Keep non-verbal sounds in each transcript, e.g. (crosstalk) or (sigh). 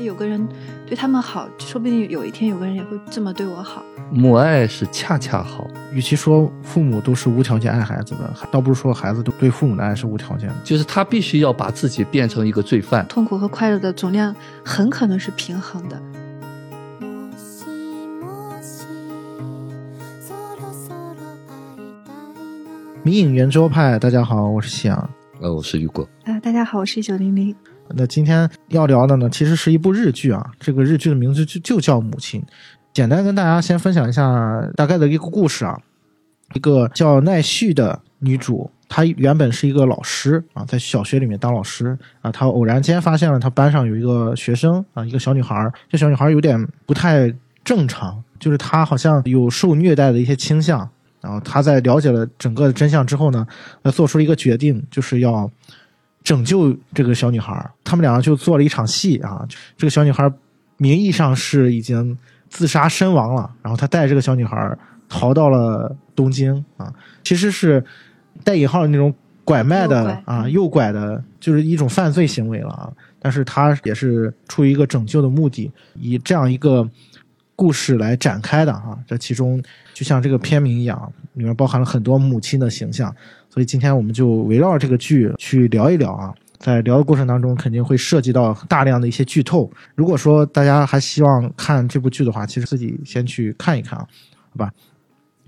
哎，有个人对他们好，说不定有一天有个人也会这么对我好。母爱是恰恰好，与其说父母都是无条件爱孩子的，倒不如说孩子都对父母的爱是无条件的。就是他必须要把自己变成一个罪犯。痛苦和快乐的总量很可能是平衡的。迷影圆桌派，大家好，我是夕阳。呃，我是雨果。啊，大家好，我是一九零零。那今天要聊的呢，其实是一部日剧啊。这个日剧的名字就就叫《母亲》。简单跟大家先分享一下大概的一个故事啊。一个叫奈绪的女主，她原本是一个老师啊，在小学里面当老师啊。她偶然间发现了她班上有一个学生啊，一个小女孩。这小女孩有点不太正常，就是她好像有受虐待的一些倾向。然后她在了解了整个的真相之后呢，她做出了一个决定，就是要拯救这个小女孩。他们两个就做了一场戏啊。这个小女孩名义上是已经自杀身亡了，然后他带这个小女孩逃到了东京啊，其实是带引号的那种拐卖的啊，诱拐的，就是一种犯罪行为了啊。但是他也是出于一个拯救的目的，以这样一个。故事来展开的哈，这其中就像这个片名一样，里面包含了很多母亲的形象，所以今天我们就围绕这个剧去聊一聊啊。在聊的过程当中，肯定会涉及到大量的一些剧透。如果说大家还希望看这部剧的话，其实自己先去看一看啊，好吧？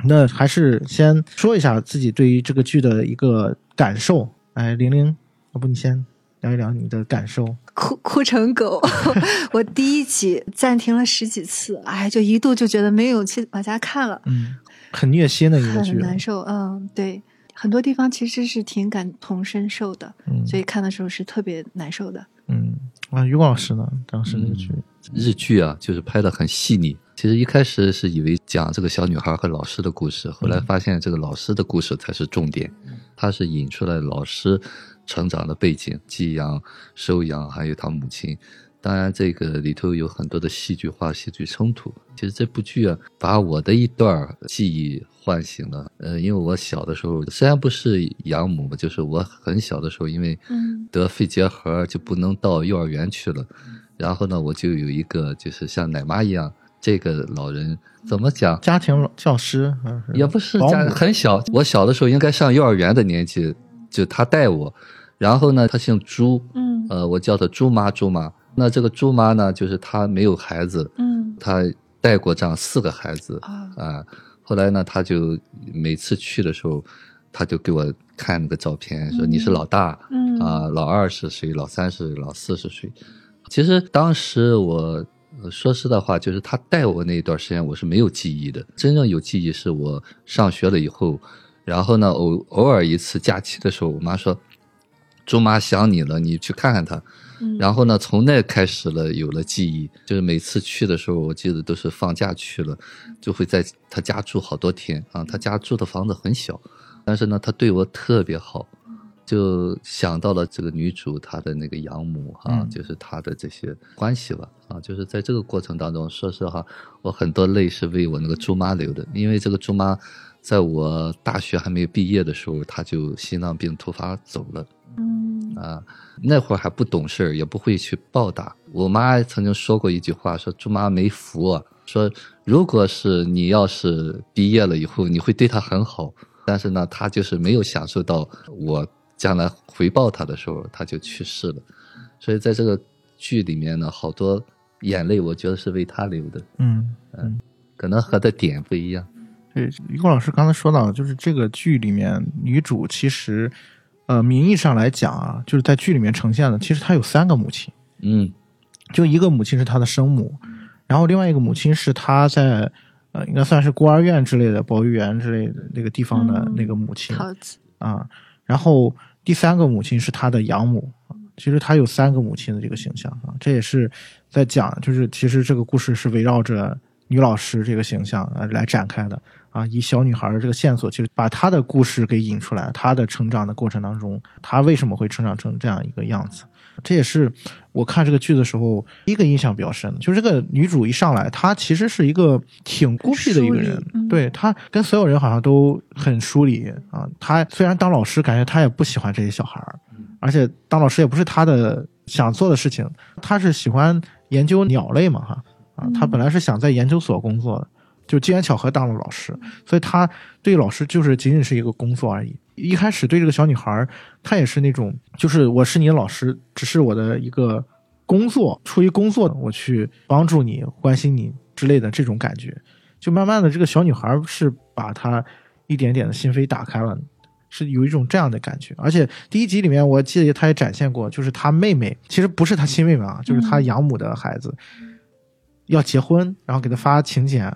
那还是先说一下自己对于这个剧的一个感受。哎，玲玲，要不你先。聊一聊你的感受，哭哭成狗。(laughs) 我第一集暂停了十几次，哎，就一度就觉得没有勇气往下看了。嗯，很虐心的一个剧，很难受。嗯，对，很多地方其实是挺感同身受的，所以看的时候是特别难受的。嗯，啊，于老师呢？当时那个剧，日剧啊，就是拍的很细腻。其实一开始是以为讲这个小女孩和老师的故事，后来发现这个老师的故事才是重点，他是引出来老师。成长的背景、寄养、收养，还有他母亲。当然，这个里头有很多的戏剧化、戏剧冲突。其实这部剧啊，把我的一段记忆唤醒了。呃，因为我小的时候虽然不是养母，就是我很小的时候，因为得肺结核就不能到幼儿园去了。然后呢，我就有一个就是像奶妈一样，这个老人怎么讲？家庭教师也不是家很小。我小的时候应该上幼儿园的年纪。就他带我，然后呢，他姓朱，嗯，呃，我叫他朱妈，朱妈。那这个朱妈呢，就是她没有孩子，嗯，她带过这样四个孩子，啊，后来呢，她就每次去的时候，她就给我看那个照片，说你是老大，嗯，啊，老二是谁？老三是老四是谁？其实当时我说实的话，就是他带我那一段时间，我是没有记忆的。真正有记忆是我上学了以后。然后呢，偶偶尔一次假期的时候，我妈说：“朱妈想你了，你去看看她。”然后呢，从那开始了，有了记忆。就是每次去的时候，我记得都是放假去了，就会在他家住好多天啊。他家住的房子很小，但是呢，他对我特别好，就想到了这个女主她的那个养母哈，就是她的这些关系吧啊。就是在这个过程当中，说实话，我很多泪是为我那个猪妈流的，因为这个猪妈。在我大学还没有毕业的时候，她就心脏病突发走了。嗯啊，那会儿还不懂事儿，也不会去报答。我妈曾经说过一句话，说猪妈没福，说如果是你要是毕业了以后，你会对她很好。但是呢，她就是没有享受到我将来回报她的时候，她就去世了。所以在这个剧里面呢，好多眼泪，我觉得是为她流的。嗯嗯，可能和的点不一样。对，于果老师刚才说到，就是这个剧里面女主其实，呃，名义上来讲啊，就是在剧里面呈现的，其实他有三个母亲，嗯，就一个母亲是他的生母，然后另外一个母亲是他在呃，应该算是孤儿院之类的、保育园之类的那个地方的那个母亲，啊，然后第三个母亲是他的养母，其实他有三个母亲的这个形象啊，这也是在讲，就是其实这个故事是围绕着女老师这个形象来来展开的。啊，以小女孩的这个线索，其实把她的故事给引出来，她的成长的过程当中，她为什么会成长成这样一个样子？这也是我看这个剧的时候一个印象比较深的，就是这个女主一上来，她其实是一个挺孤僻的一个人，对她跟所有人好像都很疏离啊。她虽然当老师，感觉她也不喜欢这些小孩儿而且当老师也不是她的想做的事情，她是喜欢。研究鸟类嘛，哈啊，她本来是想在研究所工作的，就机缘巧合当了老师，所以他对老师就是仅仅是一个工作而已。一开始对这个小女孩，她也是那种，就是我是你的老师，只是我的一个工作，出于工作我去帮助你、关心你之类的这种感觉。就慢慢的，这个小女孩是把她一点点的心扉打开了。是有一种这样的感觉，而且第一集里面我记得他也展现过，就是他妹妹其实不是他亲妹妹啊，就是他养母的孩子，要结婚，然后给他发请柬，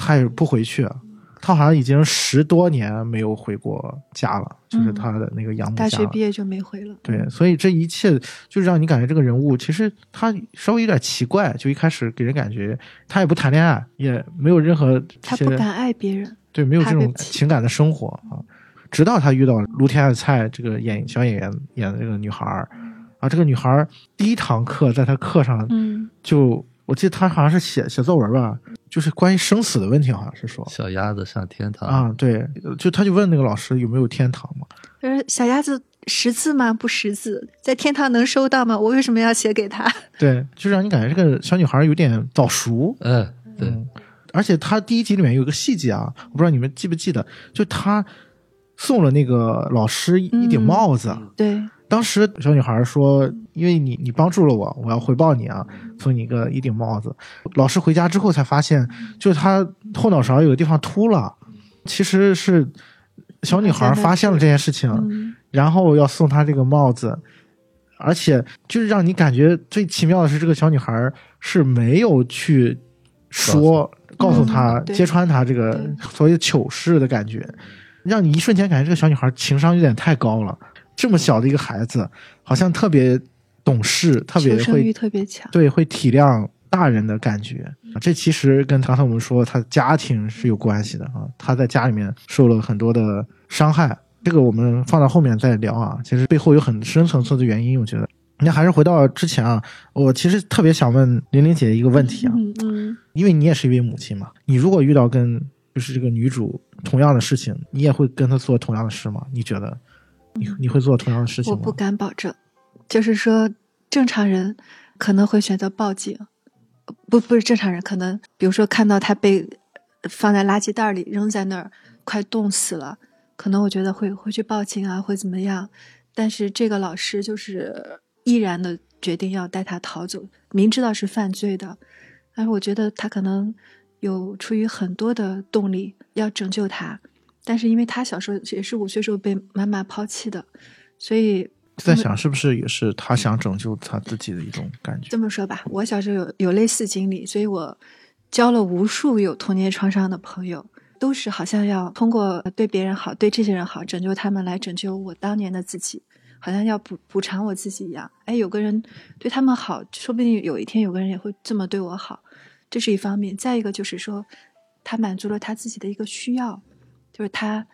他也不回去，他好像已经十多年没有回过家了，就是他的那个养母大学毕业就没回了。对，所以这一切就让你感觉这个人物其实他稍微有点奇怪，就一开始给人感觉他也不谈恋爱，也没有任何他不敢爱别人，对，没有这种情感的生活啊。直到他遇到卢天爱菜这个演小演员演的这个女孩儿，啊，这个女孩儿第一堂课在他课上，嗯，就我记得他好像是写写作文吧，就是关于生死的问题，好像是说小鸭子上天堂啊，对，就他就问那个老师有没有天堂嘛，就是小鸭子识字吗？不识字，在天堂能收到吗？我为什么要写给他？(laughs) 对，就让你感觉这个小女孩有点早熟，嗯，对，而且他第一集里面有个细节啊，我不知道你们记不记得，就他。送了那个老师一顶帽子。对，当时小女孩说：“因为你你帮助了我，我要回报你啊，送你一个一顶帽子。”老师回家之后才发现，就是他后脑勺有个地方秃了。其实是小女孩发现了这件事情，然后要送她这个帽子，而且就是让你感觉最奇妙的是，这个小女孩是没有去说告诉他揭穿她这个所谓糗事的感觉。让你一瞬间感觉这个小女孩情商有点太高了，这么小的一个孩子，好像特别懂事，特别会特别强，对，会体谅大人的感觉。这其实跟刚才我们说他家庭是有关系的啊，他在家里面受了很多的伤害，这个我们放到后面再聊啊。其实背后有很深层次的原因，我觉得。那还是回到之前啊，我其实特别想问玲玲姐一个问题啊，嗯嗯，因为你也是一位母亲嘛，你如果遇到跟就是这个女主。同样的事情，你也会跟她做同样的事吗？你觉得，你你会做同样的事情吗？我不敢保证。就是说，正常人可能会选择报警，不不是正常人，可能比如说看到他被放在垃圾袋里扔在那儿，快冻死了，可能我觉得会会去报警啊，会怎么样？但是这个老师就是毅然的决定要带他逃走，明知道是犯罪的，但是我觉得他可能。有出于很多的动力要拯救他，但是因为他小时候也是五岁时候被妈妈抛弃的，所以在想是不是也是他想拯救他自己的一种感觉。这么说吧，我小时候有有类似经历，所以我交了无数有童年创伤的朋友，都是好像要通过对别人好，对这些人好，拯救他们来拯救我当年的自己，好像要补补偿我自己一样。哎，有个人对他们好，说不定有一天有个人也会这么对我好。这是一方面，再一个就是说，他满足了他自己的一个需要，就是他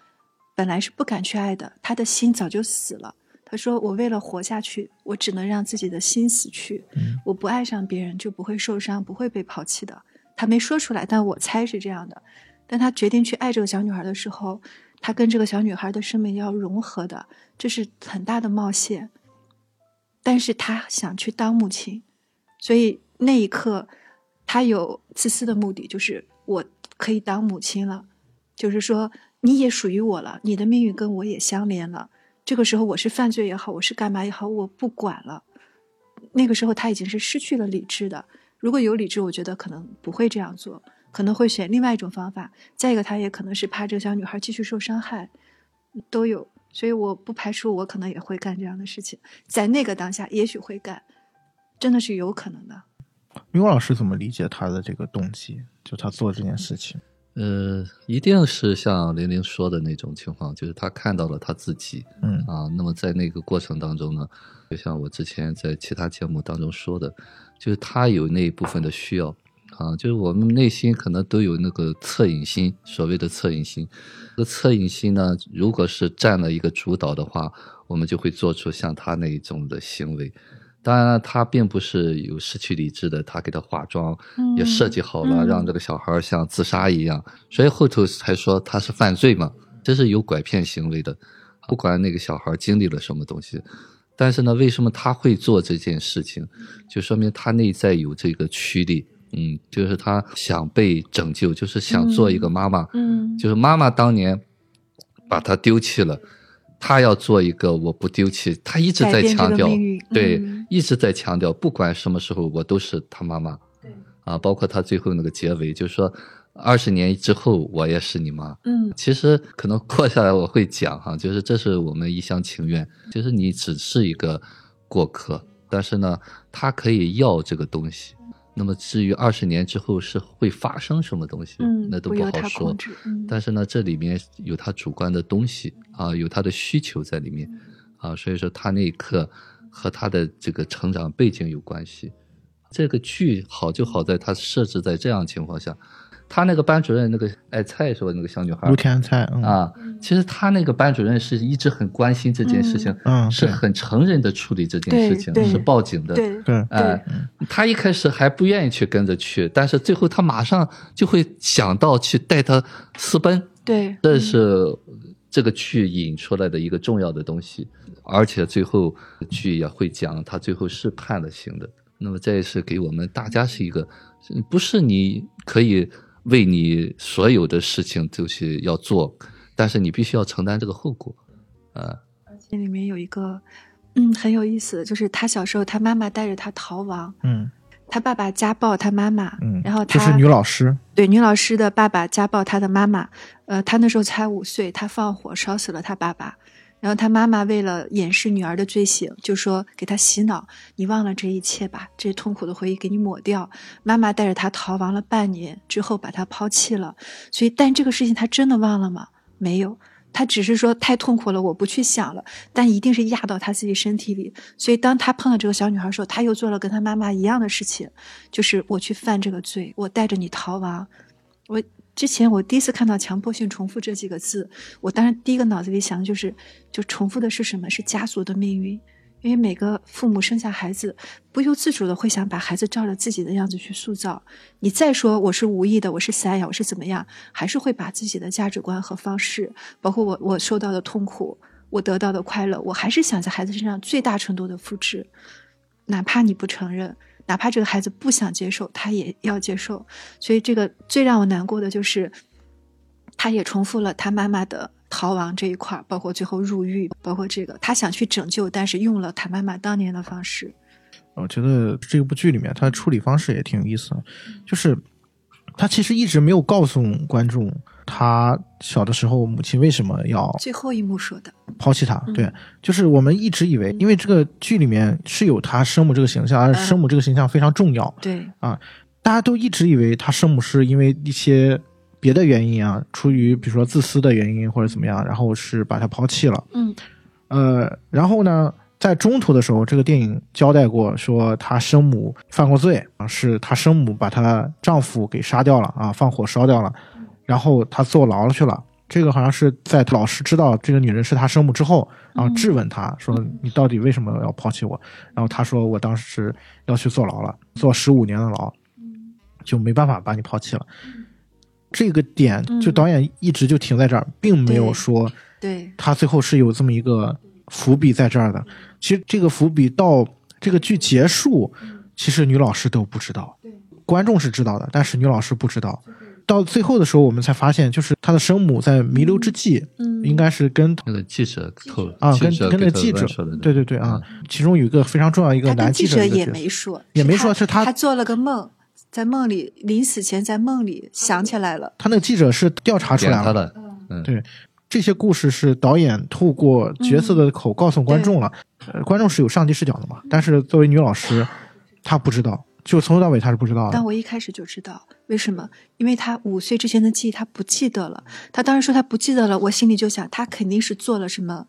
本来是不敢去爱的，他的心早就死了。他说：“我为了活下去，我只能让自己的心死去。我不爱上别人，就不会受伤，不会被抛弃的。”他没说出来，但我猜是这样的。但他决定去爱这个小女孩的时候，他跟这个小女孩的生命要融合的，这是很大的冒险。但是他想去当母亲，所以那一刻。他有自私的目的，就是我可以当母亲了，就是说你也属于我了，你的命运跟我也相连了。这个时候我是犯罪也好，我是干嘛也好，我不管了。那个时候他已经是失去了理智的。如果有理智，我觉得可能不会这样做，可能会选另外一种方法。再一个，他也可能是怕这个小女孩继续受伤害，都有。所以我不排除我可能也会干这样的事情，在那个当下也许会干，真的是有可能的。明老师怎么理解他的这个动机？就他做这件事情，呃，一定是像玲玲说的那种情况，就是他看到了他自己，嗯啊，那么在那个过程当中呢，就像我之前在其他节目当中说的，就是他有那一部分的需要，啊，就是我们内心可能都有那个恻隐心，所谓的恻隐心，这个恻隐心呢，如果是占了一个主导的话，我们就会做出像他那一种的行为。当然，他并不是有失去理智的，他给他化妆，也设计好了，让这个小孩像自杀一样，所以后头才说他是犯罪嘛，这是有拐骗行为的。不管那个小孩经历了什么东西，但是呢，为什么他会做这件事情？就说明他内在有这个驱力，嗯，就是他想被拯救，就是想做一个妈妈，嗯，就是妈妈当年把他丢弃了，他要做一个我不丢弃，他一直在强调，对，一直在强调，不管什么时候我都是他妈妈，对，啊，包括他最后那个结尾，就是说。二十年之后，我也是你妈。嗯，其实可能过下来我会讲哈，就是这是我们一厢情愿。就是你只是一个过客，但是呢，他可以要这个东西。那么至于二十年之后是会发生什么东西，嗯，那都不好说。但是呢，这里面有他主观的东西啊，有他的需求在里面啊，所以说他那一刻和他的这个成长背景有关系。这个剧好就好在它设置在这样情况下。他那个班主任，那个爱菜是吧？那个小女孩，陆天菜啊。其实他那个班主任是一直很关心这件事情，嗯，是很承认的处理这件事情，是报警的，对对。哎，他一开始还不愿意去跟着去，但是最后他马上就会想到去带他私奔。对，这是这个剧引出来的一个重要的东西，而且最后剧也会讲，他最后是判了刑的。那么这也是给我们大家是一个，不是你可以。为你所有的事情都是要做，但是你必须要承担这个后果，啊。而且里面有一个，嗯，很有意思，就是他小时候，他妈妈带着他逃亡，嗯，他爸爸家暴他妈妈，嗯，然后他是女老师，对，女老师的爸爸家暴他的妈妈，呃，他那时候才五岁，他放火烧死了他爸爸。然后他妈妈为了掩饰女儿的罪行，就说给他洗脑：“你忘了这一切吧，这痛苦的回忆给你抹掉。”妈妈带着他逃亡了半年之后，把他抛弃了。所以，但这个事情他真的忘了吗？没有，他只是说太痛苦了，我不去想了。但一定是压到他自己身体里。所以，当他碰到这个小女孩的时候，他又做了跟他妈妈一样的事情，就是我去犯这个罪，我带着你逃亡，我。之前我第一次看到“强迫性重复”这几个字，我当然第一个脑子里想的就是，就重复的是什么？是家族的命运。因为每个父母生下孩子，不由自主的会想把孩子照着自己的样子去塑造。你再说我是无意的，我是散养，我是怎么样，还是会把自己的价值观和方式，包括我我受到的痛苦，我得到的快乐，我还是想在孩子身上最大程度的复制，哪怕你不承认。哪怕这个孩子不想接受，他也要接受。所以，这个最让我难过的就是，他也重复了他妈妈的逃亡这一块包括最后入狱，包括这个他想去拯救，但是用了他妈妈当年的方式。我觉得这部剧里面他处理方式也挺有意思，就是他其实一直没有告诉观众。他小的时候，母亲为什么要最后一幕说的抛弃他？对，就是我们一直以为，因为这个剧里面是有他生母这个形象，而生母这个形象非常重要。对啊，大家都一直以为他生母是因为一些别的原因啊，出于比如说自私的原因或者怎么样，然后是把他抛弃了。嗯，呃，然后呢，在中途的时候，这个电影交代过说，他生母犯过罪啊，是他生母把她丈夫给杀掉了啊，放火烧掉了。然后他坐牢了去了。这个好像是在老师知道这个女人是他生母之后，然后质问他说：“你到底为什么要抛弃我？”然后他说：“我当时要去坐牢了，坐十五年的牢，就没办法把你抛弃了。”这个点就导演一直就停在这儿，并没有说，对他最后是有这么一个伏笔在这儿的。其实这个伏笔到这个剧结束，其实女老师都不知道，观众是知道的，但是女老师不知道。到最后的时候，我们才发现，就是他的生母在弥留之际，嗯，应该是跟那个记者透啊，跟跟那记者，对对对啊，其中有一个非常重要一个男记者也没说，也没说是他，他做了个梦，在梦里临死前在梦里想起来了，他那个记者是调查出来了，嗯，对，这些故事是导演透过角色的口告诉观众了，观众是有上帝视角的嘛，但是作为女老师，她不知道。就从头到尾她是不知道的，但我一开始就知道为什么，因为他五岁之前的记忆他不记得了。他当时说他不记得了，我心里就想他肯定是做了什么，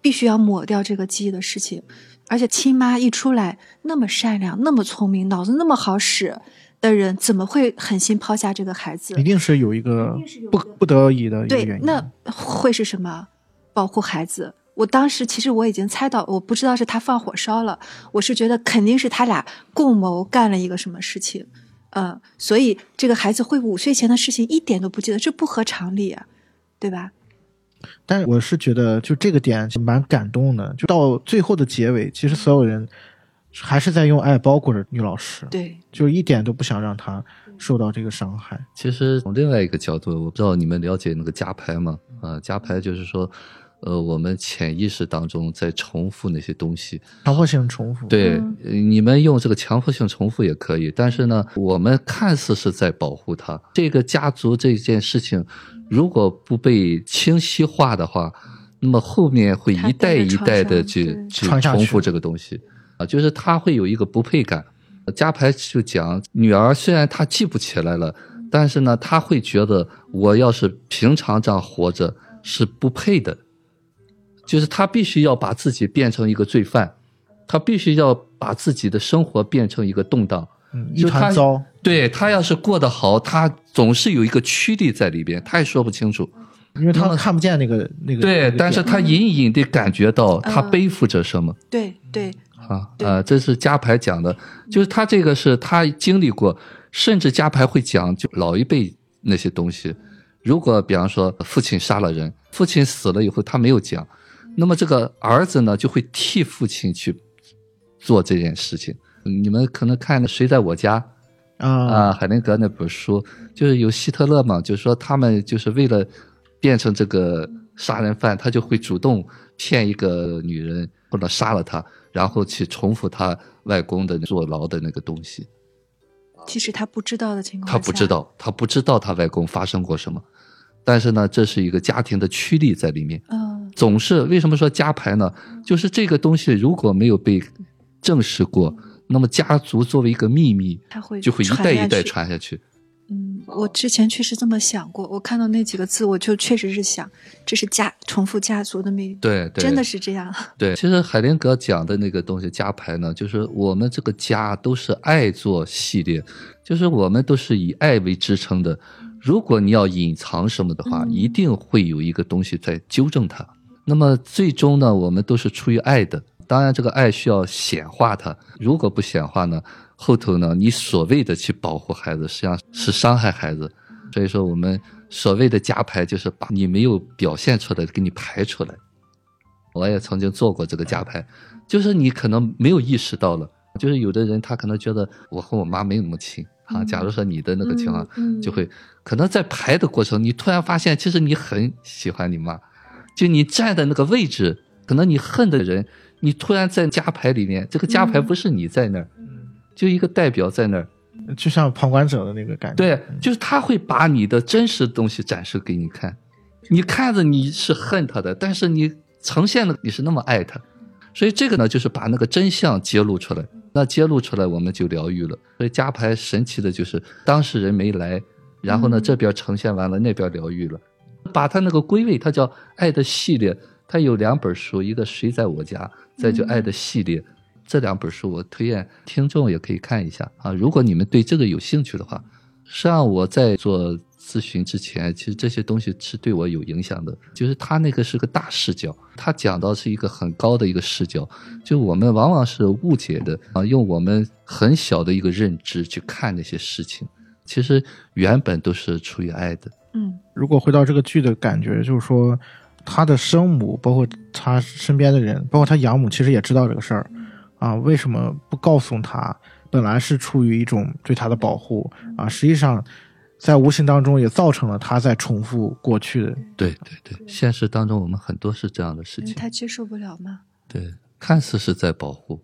必须要抹掉这个记忆的事情。而且亲妈一出来那么善良、那么聪明、脑子那么好使的人，怎么会狠心抛下这个孩子？一定是有一个不不得已的一个原因。对，那会是什么？保护孩子。我当时其实我已经猜到，我不知道是他放火烧了，我是觉得肯定是他俩共谋干了一个什么事情，嗯，所以这个孩子会五岁前的事情一点都不记得，这不合常理，啊对吧？但我是觉得，就这个点蛮感动的。就到最后的结尾，其实所有人还是在用爱包裹着女老师，对，就是一点都不想让她受到这个伤害。其实从另外一个角度，我不知道你们了解那个加牌吗？啊，加牌就是说。呃，我们潜意识当中在重复那些东西，强迫性重复。对，你们用这个强迫性重复也可以，但是呢，我们看似是在保护他。这个家族这件事情，如果不被清晰化的话，那么后面会一代一代的去去重复这个东西啊，就是他会有一个不配感。家牌就讲，女儿虽然她记不起来了，但是呢，她会觉得我要是平常这样活着是不配的。就是他必须要把自己变成一个罪犯，他必须要把自己的生活变成一个动荡，一团糟。对他要是过得好，他总是有一个驱力在里边，他也说不清楚，因为他看不见那个那个。对，但是他隐隐的感觉到他背负着什么。对对。啊啊，这是加牌讲的，就是他这个是他经历过，甚至加牌会讲就老一辈那些东西。如果比方说父亲杀了人，父亲死了以后他没有讲。那么这个儿子呢，就会替父亲去做这件事情。你们可能看《谁在我家》啊啊，海灵格那本书，就是有希特勒嘛，就是说他们就是为了变成这个杀人犯，他就会主动骗一个女人或者杀了她，然后去重复他外公的坐牢的那个东西。其实他不知道的情况他不知道，他不知道他外公发生过什么，但是呢，这是一个家庭的驱力在里面。嗯。总是为什么说加牌呢？就是这个东西如果没有被证实过，那么家族作为一个秘密，它会就会一代一代传下去。嗯，我之前确实这么想过。我看到那几个字，我就确实是想，这是家重复家族的秘密。对，真的是这样。(laughs) 对，其实海灵格讲的那个东西加牌呢，就是我们这个家都是爱做系列，就是我们都是以爱为支撑的。如果你要隐藏什么的话，一定会有一个东西在纠正它。那么最终呢，我们都是出于爱的。当然，这个爱需要显化它。如果不显化呢，后头呢，你所谓的去保护孩子，实际上是伤害孩子。所以说，我们所谓的加牌，就是把你没有表现出来的给你排出来。我也曾经做过这个加牌，就是你可能没有意识到了。就是有的人他可能觉得我和我妈没有那么亲啊。假如说你的那个情况，就会可能在排的过程，你突然发现，其实你很喜欢你妈。就你站的那个位置，可能你恨的人，你突然在加牌里面，这个加牌不是你在那儿，就一个代表在那儿，就像旁观者的那个感觉。对，就是他会把你的真实的东西展示给你看，你看着你是恨他的，但是你呈现的你是那么爱他，所以这个呢，就是把那个真相揭露出来。那揭露出来，我们就疗愈了。所以加牌神奇的就是当事人没来，然后呢这边呈现完了，那边疗愈了。把它那个归位，它叫《爱的系列》，它有两本书，一个《谁在我家》，再就《爱的系列》。这两本书我推荐听众也可以看一下啊。如果你们对这个有兴趣的话，实际上我在做咨询之前，其实这些东西是对我有影响的。就是他那个是个大视角，他讲到是一个很高的一个视角，就我们往往是误解的啊，用我们很小的一个认知去看那些事情，其实原本都是出于爱的。嗯，如果回到这个剧的感觉，就是说，他的生母，包括他身边的人，包括他养母，其实也知道这个事儿，啊，为什么不告诉他？本来是出于一种对他的保护啊，实际上，在无形当中也造成了他在重复过去的。对对对，现实当中我们很多是这样的事情。他接受不了吗？对，看似是在保护，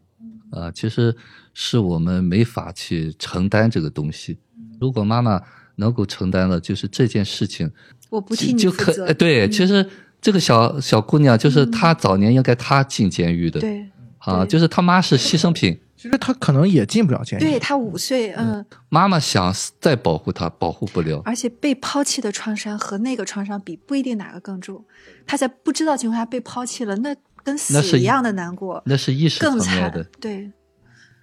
啊，其实是我们没法去承担这个东西。如果妈妈。能够承担了，就是这件事情，我不替你负责。对，其实这个小小姑娘，就是她早年应该她进监狱的。对，啊，就是她妈是牺牲品。其实她可能也进不了监狱。对她五岁，嗯。妈妈想再保护她，保护不了。而且被抛弃的创伤和那个创伤比，不一定哪个更重。她在不知道情况下被抛弃了，那跟死一样的难过。那是意识层面的。对。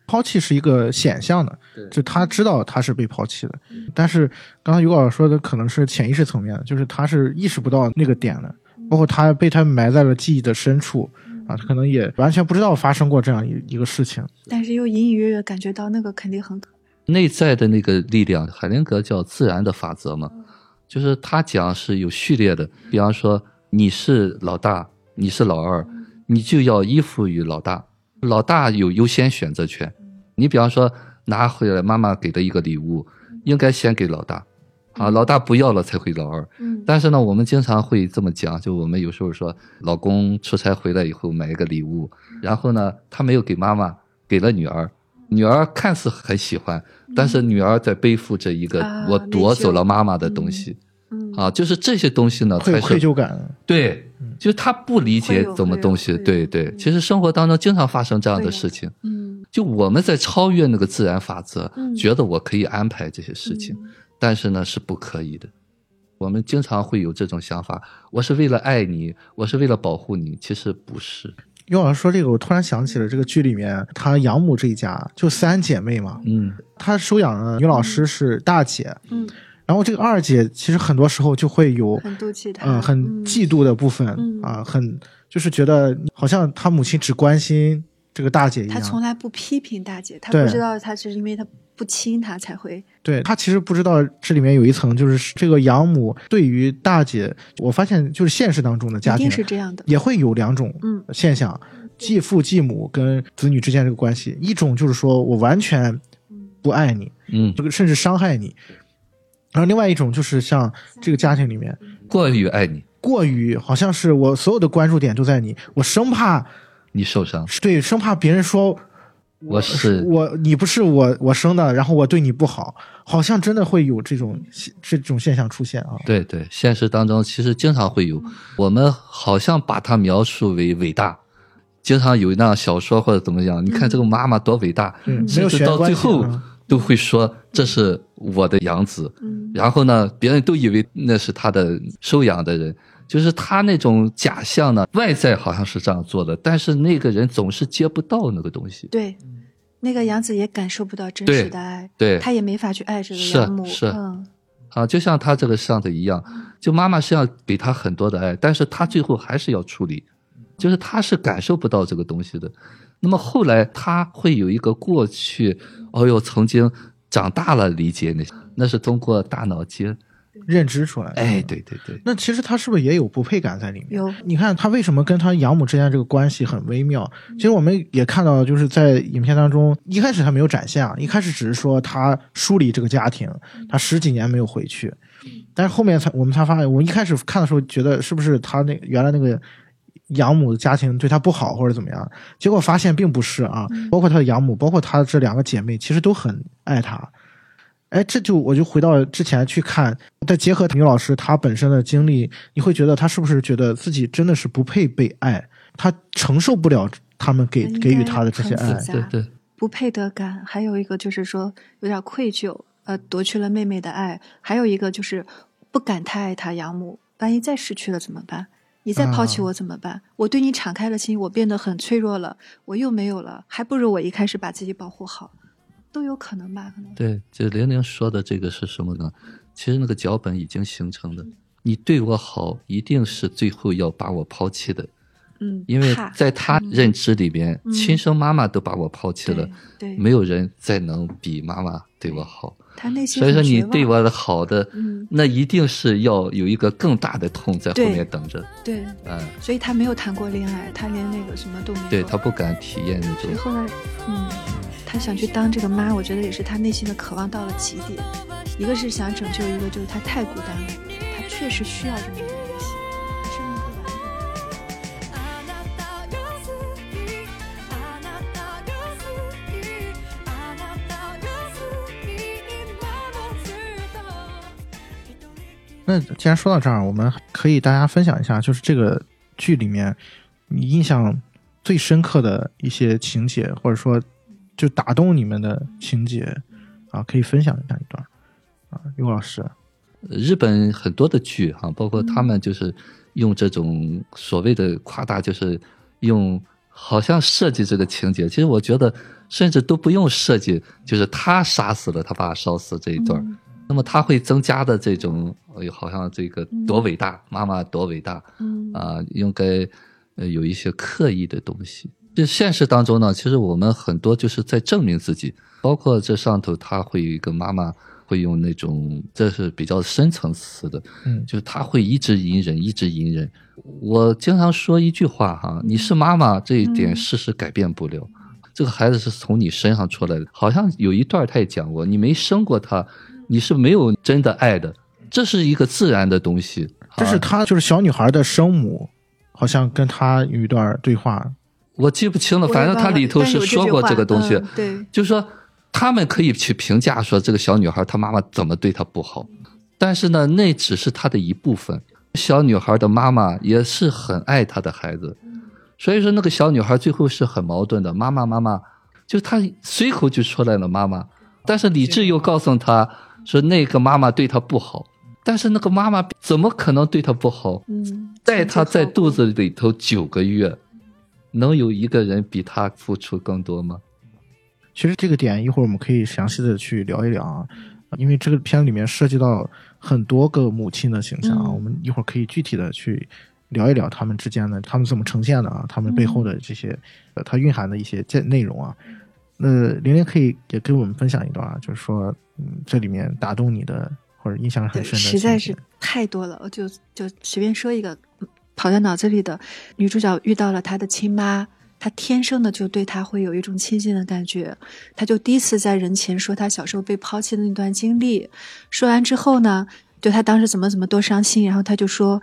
抛弃是一个显象的，就他知道他是被抛弃的，但是刚才于老师说的可能是潜意识层面的，就是他是意识不到那个点的，包括他被他埋在了记忆的深处啊，他可能也完全不知道发生过这样一一个事情，但是又隐隐约约感觉到那个肯定很内在的那个力量，海灵格叫自然的法则嘛，就是他讲是有序列的，比方说你是老大，你是老二，你就要依附于老大，老大有优先选择权。你比方说拿回来妈妈给的一个礼物，应该先给老大，啊，老大不要了才会老二。嗯，但是呢，我们经常会这么讲，就我们有时候说，老公出差回来以后买一个礼物，然后呢，他没有给妈妈，给了女儿，女儿看似很喜欢，但是女儿在背负着一个啊我夺走了妈妈的东西。嗯啊，就是这些东西呢，才是愧疚感。对，就是他不理解怎么东西，对对。其实生活当中经常发生这样的事情，嗯。就我们在超越那个自然法则，嗯。觉得我可以安排这些事情，但是呢是不可以的。我们经常会有这种想法，我是为了爱你，我是为了保护你，其实不是。于老师说这个，我突然想起了这个剧里面，她养母这一家就三姐妹嘛，嗯，她收养的女老师是大姐，嗯，然后这个二姐其实很多时候就会有很妒忌他，嗯很嫉妒的部分嗯。啊，很就是觉得好像她母亲只关心这个大姐一样。他从。来不批评大姐，他不知道他是因为他不亲他才会，对她其实不知道这里面有一层，就是这个养母对于大姐，我发现就是现实当中的家庭一定是这样的。也会有两种嗯。现象，继父继母跟子女之间这个关系，一种就是说我完全不爱你，嗯，这个甚至伤害你，然后另外一种就是像这个家庭里面过于爱你，过于好像是我所有的关注点都在你，我生怕你受伤，对生怕别人说我是我你不是我我生的，然后我对你不好，好像真的会有这种这种现象出现啊。对对，现实当中其实经常会有，我们好像把它描述为伟大，经常有那样小说或者怎么样，你看这个妈妈多伟大，对，没甚至有血缘关系到最后啊都会说这是我的养子，嗯。然后呢，别人都以为那是他的收养的人，就是他那种假象呢，外在好像是这样做的，但是那个人总是接不到那个东西。对，那个养子也感受不到真实的爱，对。他也没法去爱这个是养母，是。嗯。啊，就像他这个上的一样，就妈妈是要给他很多的爱，但是他最后还是要处理，就是他是感受不到这个东西的。那么后来他会有一个过去，哦哟，曾经长大了理解那，那是通过大脑接，认知出来的。哎，对对对，那其实他是不是也有不配感在里面？有。你看他为什么跟他养母之间这个关系很微妙？其实我们也看到，就是在影片当中，一开始他没有展现啊，一开始只是说他梳理这个家庭，他十几年没有回去，但是后面才我们才发现，我们一开始看的时候觉得是不是他那原来那个养母的家庭对他不好或者怎么样，结果发现并不是啊，包括他的养母，包括他这两个姐妹，其实都很爱他。哎，这就我就回到之前去看，再结合女老师她本身的经历，你会觉得她是不是觉得自己真的是不配被爱，她承受不了他们给给予她的这些爱对对，不配得感，还有一个就是说有点愧疚，呃，夺去了妹妹的爱，还有一个就是不敢太爱他养母，万一再失去了怎么办？你再抛弃啊我怎么办？我对你敞开了心，我变得很脆弱了，我又没有了，还不如我一开始把自己保护好，都有可能吧？可能对，就玲玲说的这个是什么呢？其实那个脚本已经形成的，你对我好，一定是最后要把我抛弃的，嗯，因为在他认知里边，嗯亲生妈妈都把我抛弃了，对，对没有人再能比妈妈对我好。他内心所以说，你对我的好的，嗯那一定是要有一个更大的痛在后面等着。对，嗯，所以他没有谈过恋爱，他连那个什么都没有。对他不敢体验那种。所以后来，嗯，他想去当这个妈，我觉得也是他内心的渴望到了极点。一个是想拯救，一个就是他太孤单了，他确实需要这么一个那既然说到这儿，我们可以大家分享一下，就是这个剧里面你印象最深刻的一些情节，或者说就打动你们的情节啊，可以分享一下一段啊，刘老师。日本很多的剧哈、包括他们就是用这种所谓的夸大，就是用好像设计这个情节。其实我觉得甚至都不用设计，就是他杀死了他爸烧死这一段，嗯那么他会增加的这种，哎呦，好像这个多伟大，妈妈多伟大嗯啊，应该呃有一些刻意的东西。这现实当中呢，其实我们很多就是在证明自己，包括这上头他会有一个妈妈。会用那种，这是比较深层次的，嗯就是他会一直隐忍，一直隐忍。我经常说一句话哈，你是妈妈这一点嗯事实改变不了，这个孩子是从你身上出来的。好像有一段他也讲过，你没生过他，你是没有真的爱的，这是一个自然的东西。这是啊他就是小女孩的生母，好像跟他有一段对话。我记不清了，反正他里头是说过这个东西，嗯对，就是说他们可以去评价说这个小女孩她妈妈怎么对她不好，但是呢，那只是她的一部分。小女孩的妈妈也是很爱她的孩子，所以说那个小女孩最后是很矛盾的。妈妈，妈妈，就她随口就出来了妈妈，但是理智又告诉她说那个妈妈对她不好，但是那个妈妈怎么可能对她不好？嗯，带她在肚子，里头九个月，能有一个人比她付出更多吗？其实这个点一会儿我们可以详细的去聊一聊啊，因为这个片里面涉及到很多个母亲的形象啊，嗯我们一会儿可以具体的去聊一聊他们之间的，他们怎么呈现的啊，他们背后的这些，呃，它蕴含的一些这内容啊。那玲玲可以也给我们分享一段啊，就是说，嗯，这里面打动你的或者印象很，深的，实在是太多了，我就就随便说一个嗯跑在脑子里的。女主角遇到了她的亲妈，她天生的就对她会有一种亲近的感觉。她就第一次在人前说她小时候被抛弃的那段经历。说完之后呢，就她当时怎么怎么多伤心，然后她就说。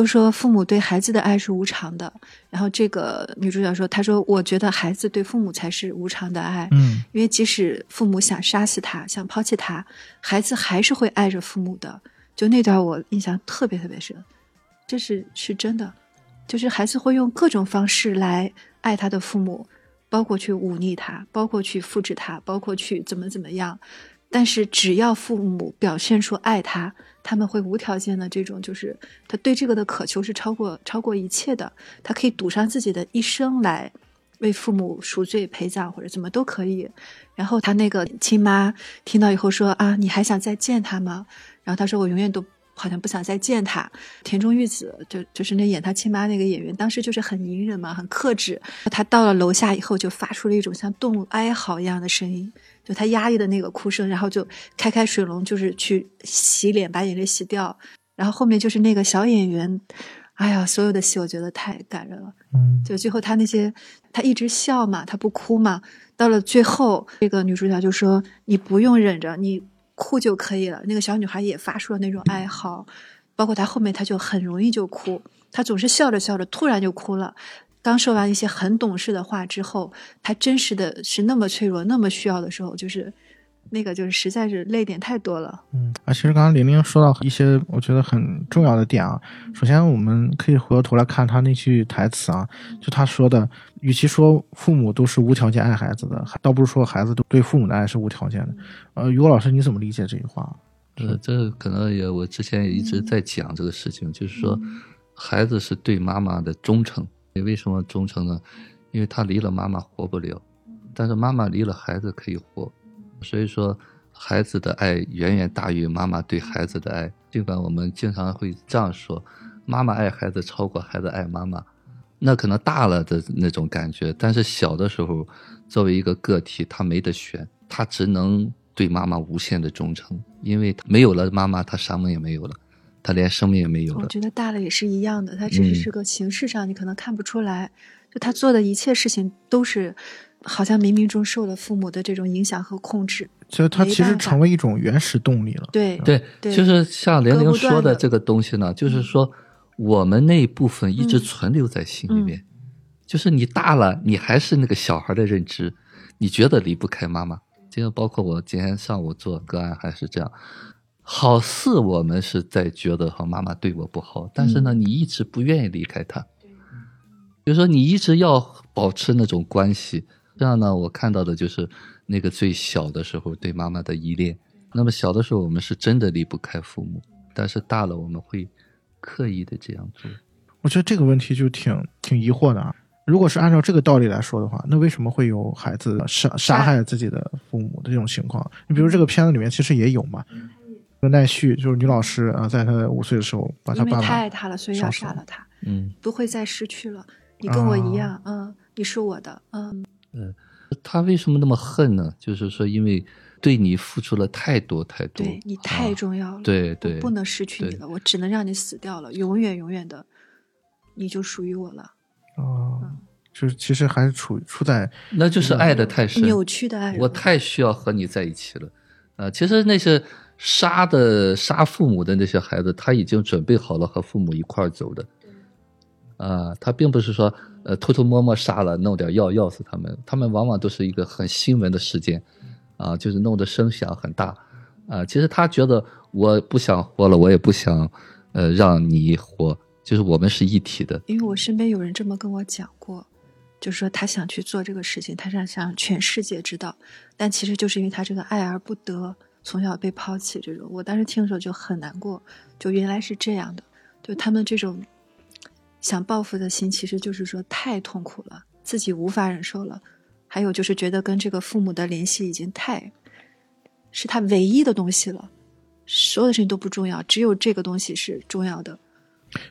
都说父母对孩子的爱是无偿的，然后这个女主角说：“她说我觉得孩子对父母才是无偿的爱，嗯因为即使父母想杀死他，想抛弃他，孩子还是会爱着父母的。就那段我印象特别特别深，这是是真的，就是孩子会用各种方式来爱他的父母，包括去忤逆他，包括去复制他，包括去怎么怎么样。但是只要父母表现出爱他，他们会无条件的这种，就是他对这个的渴求是超过超过一切的，他可以赌上自己的一生来为父母赎罪陪葬或者怎么都可以。然后他那个亲妈听到以后说啊，你还想再见他吗？然后他说我永远都好像不想再见他。田中裕子就就是那演他亲妈那个演员，当时就是很隐忍嘛，很克制。他到了楼下以后，就发出了一种像动物哀嚎一样的声音，就他压抑的那个哭声，然后就开开水龙，就是去洗脸，把眼泪洗掉。然后后面就是那个小演员，哎呀，所有的戏我觉得太感人了。嗯就最后他那些，他一直笑嘛，他不哭嘛。到了最后，这个女主角就说：“你不用忍着，你哭就可以了。”那个小女孩也发出了那种哀嚎，包括她后面，她就很容易就哭，她总是笑着笑着，突然就哭了。刚说完一些很懂事的话之后，他真实的是那么脆弱、那么需要的时候，就是那个就是实在是泪点太多了。嗯，啊，其实刚刚玲玲说到一些我觉得很重要的点啊。首先，我们可以回过头来看他那句台词啊，就他说的，与其说父母都是无条件爱孩子的，还倒不如说孩子都对父母的爱是无条件的。呃，于果老师你怎么理解这句话？呃，这可能也我之前也一直在讲这个事情，就是说，孩子是对妈妈的忠诚。你为什么忠诚呢？因为他离了妈妈活不了，但是妈妈离了孩子可以活。所以说，孩子的爱远远大于妈妈对孩子的爱。尽管我们经常会这样说，妈妈爱孩子超过孩子爱妈妈，那可能大了的那种感觉，但是小的时候，作为一个个体，他没得选，他只能对妈妈无限的忠诚，因为没有了妈妈，他什么也没有了，他连生命也没有了。我觉得大了也是一样的，他只嗯是是个形式上你可能看不出来，就他做的一切事情都是好像冥冥中受了父母的这种影响和控制。所以他其实成为一种原始动力了。对对，就是像玲玲说的这个东西呢，就是说我们那一部分一直嗯存留在心里面，就是你大了，你还是那个小孩的认知，你觉得离不开妈妈。今天包括我今天上午做个案还是这样，好似我们是在觉得哈妈妈对我不好，但是呢，你一直不愿意离开她，比如说你一直要保持那种关系。这样呢，我看到的就是那个最小的时候对妈妈的依恋。那么小的时候，我们是真的离不开父母，但是大了我们会刻意的这样做。我觉得这个问题就挺挺疑惑的啊。如果是按照这个道理来说的话，那为什么会有孩子杀杀害自己的父母的这种情况？你比如这个片子里面其实也有嘛，那奈绪就是女老师啊，在她五岁的时候把她因为爸爸太爱她了，所以要杀了她，嗯，不会再失去了。你跟我一啊样，嗯，你是我的，嗯嗯，他为什么那么恨呢？就是说，因为对你付出了太多太多，对你太啊重要了，对对，我不能失去你了，我只能让你死掉了，永远永远的，你就属于我了。哦，就是其实还是处处在那就是爱的太深，扭曲的爱，我太需要和你在一起了。呃，其实那些杀的杀父母的那些孩子，他已经准备好了和父母一块儿走的。啊、他并不是说呃偷偷摸摸杀了，弄点药药死他们，他们往往都是一个很新闻的事件，啊、就是弄得声响很大。啊、其实他觉得我不想活了，我也不想呃让你活，就是我们是一体的。因为我身边有人这么跟我讲过，就说他想去做这个事情，他想想全世界知道，但其实就是因为他这个爱而不得，从小被抛弃这种。我当时听的时候就很难过，就原来是这样的，就他们这种想报复的心，其实就是说太痛苦了，自己无法忍受了，还有就是觉得跟这个父母的联系已经太，是他唯一的东西了，所有的事情都不重要，只有这个东西是重要的。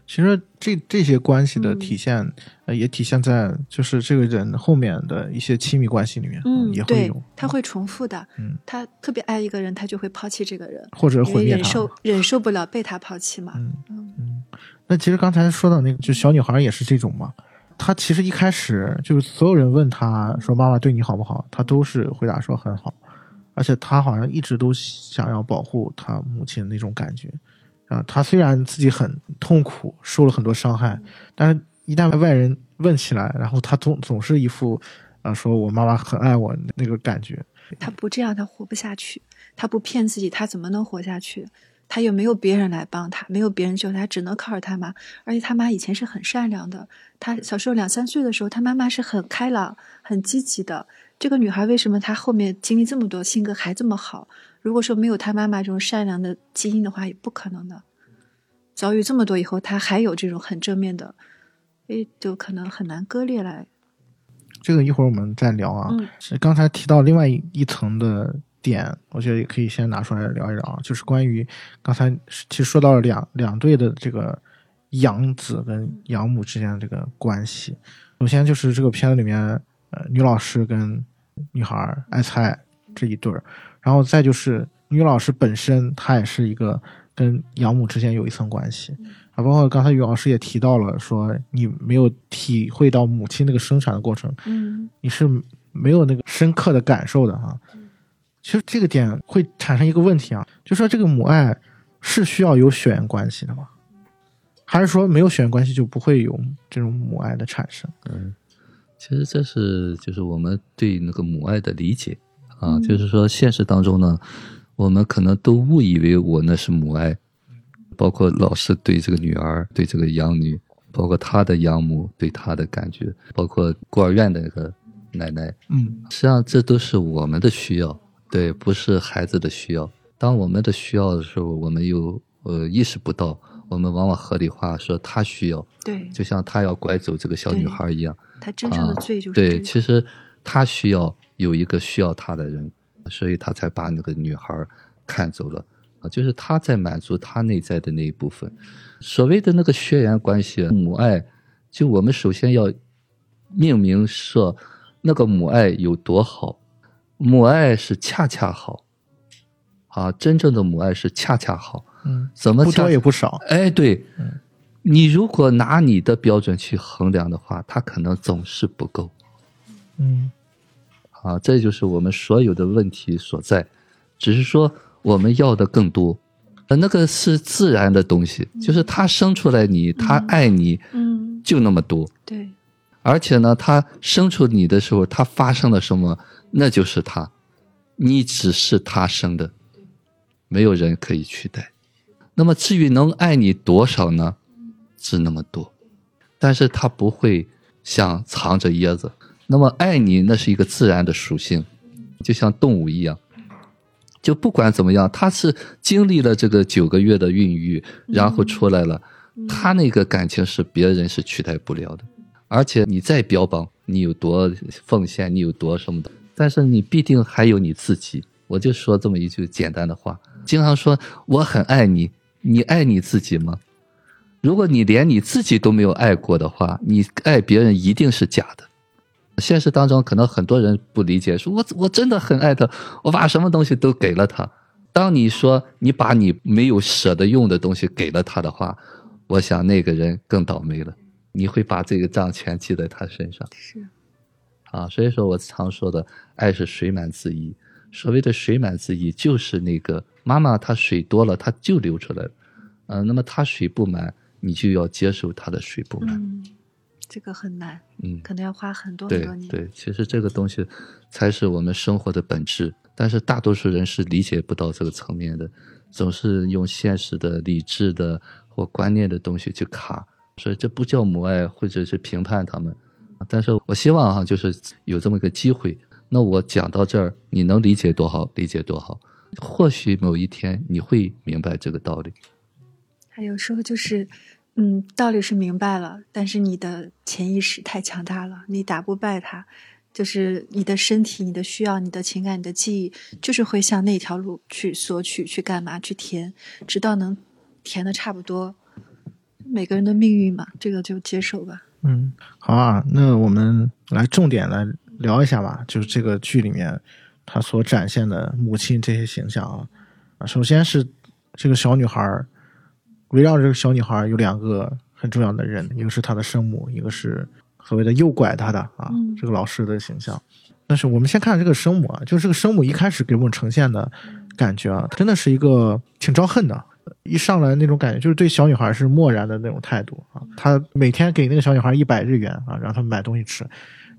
其实这这些关系的嗯体现，呃，也体现在就是这个人后面的一些亲密关系里面，嗯，对也会有，，他会重复的。嗯，他特别爱一个人，他就会抛弃这个人，或者因毁灭他。忍受忍受不了被他抛弃嘛。嗯嗯那其实刚才说到那个，就小女孩也是这种嘛。她其实一开始就是所有人问她说妈妈对你好不好，她都是回答说很好，而且她好像一直都想要保护她母亲那种感觉。啊，她虽然自己很痛苦，受了很多伤害，但是一旦外人问起来，然后她总总是一副啊说我妈妈很爱我那个感觉。他不这样，他活不下去。他不骗自己，他怎么能活下去？他又没有别人来帮他，没有别人救他，只能靠着他妈。而且他妈以前是很善良的，他小时候两三岁的时候，他妈妈是很开朗、很积极的。这个女孩为什么她后面经历这么多，性格还这么好？如果说没有他妈妈这种善良的基因的话，也不可能的。遭遇这么多以后，他还有这种很正面的，诶，就可能很难割裂来。这个一会儿我们再聊啊。嗯是刚才提到另外一一层的点，我觉得也可以先拿出来聊一聊啊，就是关于刚才其实说到了两两对的这个养子跟养母之间的这个关系。首先就是这个片子里面，呃，女老师跟女孩儿爱菜这一对儿，然后再就是女老师本身她也是一个跟养母之间有一层关系。啊，包括刚才于老师也提到了，说你没有体会到母亲那个生产的过程，嗯你是没有那个深刻的感受的哈。其实这个点会产生一个问题啊，就说这个母爱是需要有血缘关系的吗？还是说没有血缘关系就不会有这种母爱的产生？嗯其实这是就是我们对那个母爱的理解啊，嗯就是说现实当中呢，我们可能都误以为我那是母爱，包括老师对这个女儿、对这个养女，包括她的养母对她的感觉，包括孤儿院的那个奶奶，嗯实际上这都是我们的需要，对，不是孩子的需要。当我们的需要的时候，我们又呃意识不到，我们往往合理化说他需要，对，就像他要拐走这个小女孩一样。他真正的罪就是、这对，其实他需要有一个需要他的人，所以他才把那个女孩看走了。啊，就是他在满足他内在的那一部分。所谓的那个血缘关系、母爱，就我们首先要命名说那个母爱有多好，母爱是恰恰好，啊，真正的母爱是恰恰好。嗯，怎么恰不多也不少。哎，对，你如果拿你的标准去衡量的话，他可能总是不够。嗯啊。这就是我们所有的问题所在，只是说我们要的更多。呃，那个是自然的东西，就是他生出来你，他爱你嗯，就那么多，对，而且呢，他生出你的时候，他发生了什么，那就是他，你只是他生的，没有人可以取代。那么至于能爱你多少呢？是那么多，但是他不会像藏着掖着。那么爱你，那是一个自然的属性，就像动物一样。就不管怎么样，他是经历了这个九个月的孕育，然后出来了，他那个感情是别人是取代不了的。而且你再标榜你有多奉献，你有多什么的，但是你必定还有你自己。我就说这么一句简单的话，经常说我很爱你，你爱你自己吗？如果你连你自己都没有爱过的话，你爱别人一定是假的。现实当中可能很多人不理解，说我我真的很爱他，我把什么东西都给了他。当你说你把你没有舍得用的东西给了他的话，我想那个人更倒霉了。你会把这个账全记在他身上。是，啊，所以说我常说的，爱是水满自溢。所谓的水满自溢，就是那个妈妈她水多了，她就流出来了。嗯、那么她水不满，你就要接受她的水不满。嗯，这个很难，嗯，可能要花很多很多年。对，其实这个东西才是我们生活的本质，但是大多数人是理解不到这个层面的，总是用现实的、理智的或观念的东西去卡，所以这不叫母爱，或者是评判他们。但是我希望哈、就是有这么一个机会，那我讲到这儿，你能理解多好，理解多好，或许某一天你会明白这个道理。还有时候就是，嗯，道理是明白了，但是你的潜意识太强大了，你打不败他。就是你的身体、你的需要、你的情感、你的记忆，就是会向那条路去索取、去干嘛、去填，直到能填的差不多。每个人的命运嘛，这个就接受吧。嗯，好啊，那我们来重点来聊一下吧，就是这个剧里面他所展现的母亲这些形象啊。啊，首先是这个小女孩，围绕着这个小女孩有两个很重要的人，一个是她的生母，一个是所谓的诱拐她的啊，嗯这个老师的形象。但是我们先看这个生母啊，就是这个生母一开始给我们呈现的感觉啊，真的是一个挺招恨的。一上来那种感觉，就是对小女孩是漠然的那种态度啊。她每天给那个小女孩一百日元啊，让她买东西吃。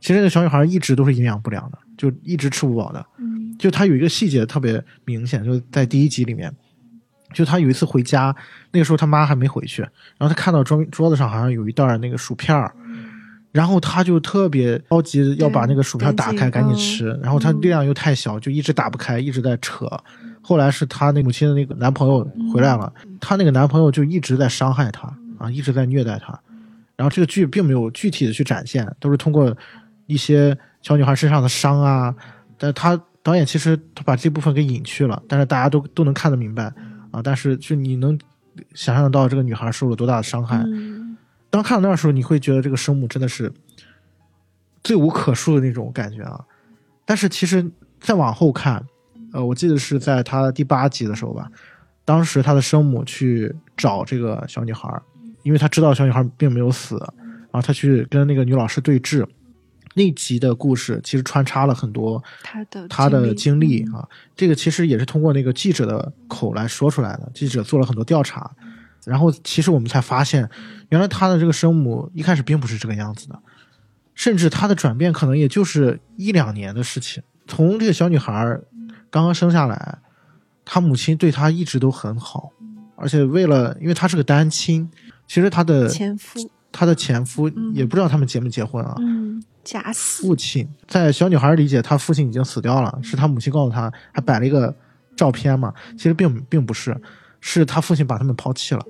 其实那个小女孩一直都是营养不良的，就一直吃不饱的。嗯就她有一个细节特别明显，就是在第一集里面，就他有一次回家，那个时候他妈还没回去，然后他看到桌桌子上好像有一袋儿那个薯片儿，然后他就特别着急要把那个薯片打开赶紧吃，然后他力量又太小，就一直打不开，一直在扯。后来是他那母亲的那个男朋友回来了，她那个男朋友就一直在伤害她啊，一直在虐待她。然后这个剧并没有具体的去展现，都是通过一些小女孩身上的伤啊，但是他导演其实他把这部分给隐去了，但是大家都都能看得明白啊。但是就你能想象得到这个女孩受了多大的伤害。嗯当看到那儿的时候，你会觉得这个生母真的是罪无可恕的那种感觉啊。但是其实再往后看，呃，我记得是在他第八集的时候吧，当时他的生母去找这个小女孩，因为他知道小女孩并没有死，然后他去跟那个女老师对峙。那集的故事其实穿插了很多他的他的经历嗯啊，这个其实也是通过那个记者的口来说出来的。记者做了很多调查，然后其实我们才发现，原来他的这个生母一开始并不是这个样子的，甚至他的转变可能也就是一两年的事情。从这个小女孩刚刚生下来，她母亲对她一直都很好，而且为了因为她是个单亲，其实她的前夫，她的前夫嗯也不知道他们结没结婚啊，嗯，假死，父亲在小女孩理解，她父亲已经死掉了，是她母亲告诉她，还摆了一个照片嘛。其实并并不是，是她父亲把他们抛弃了。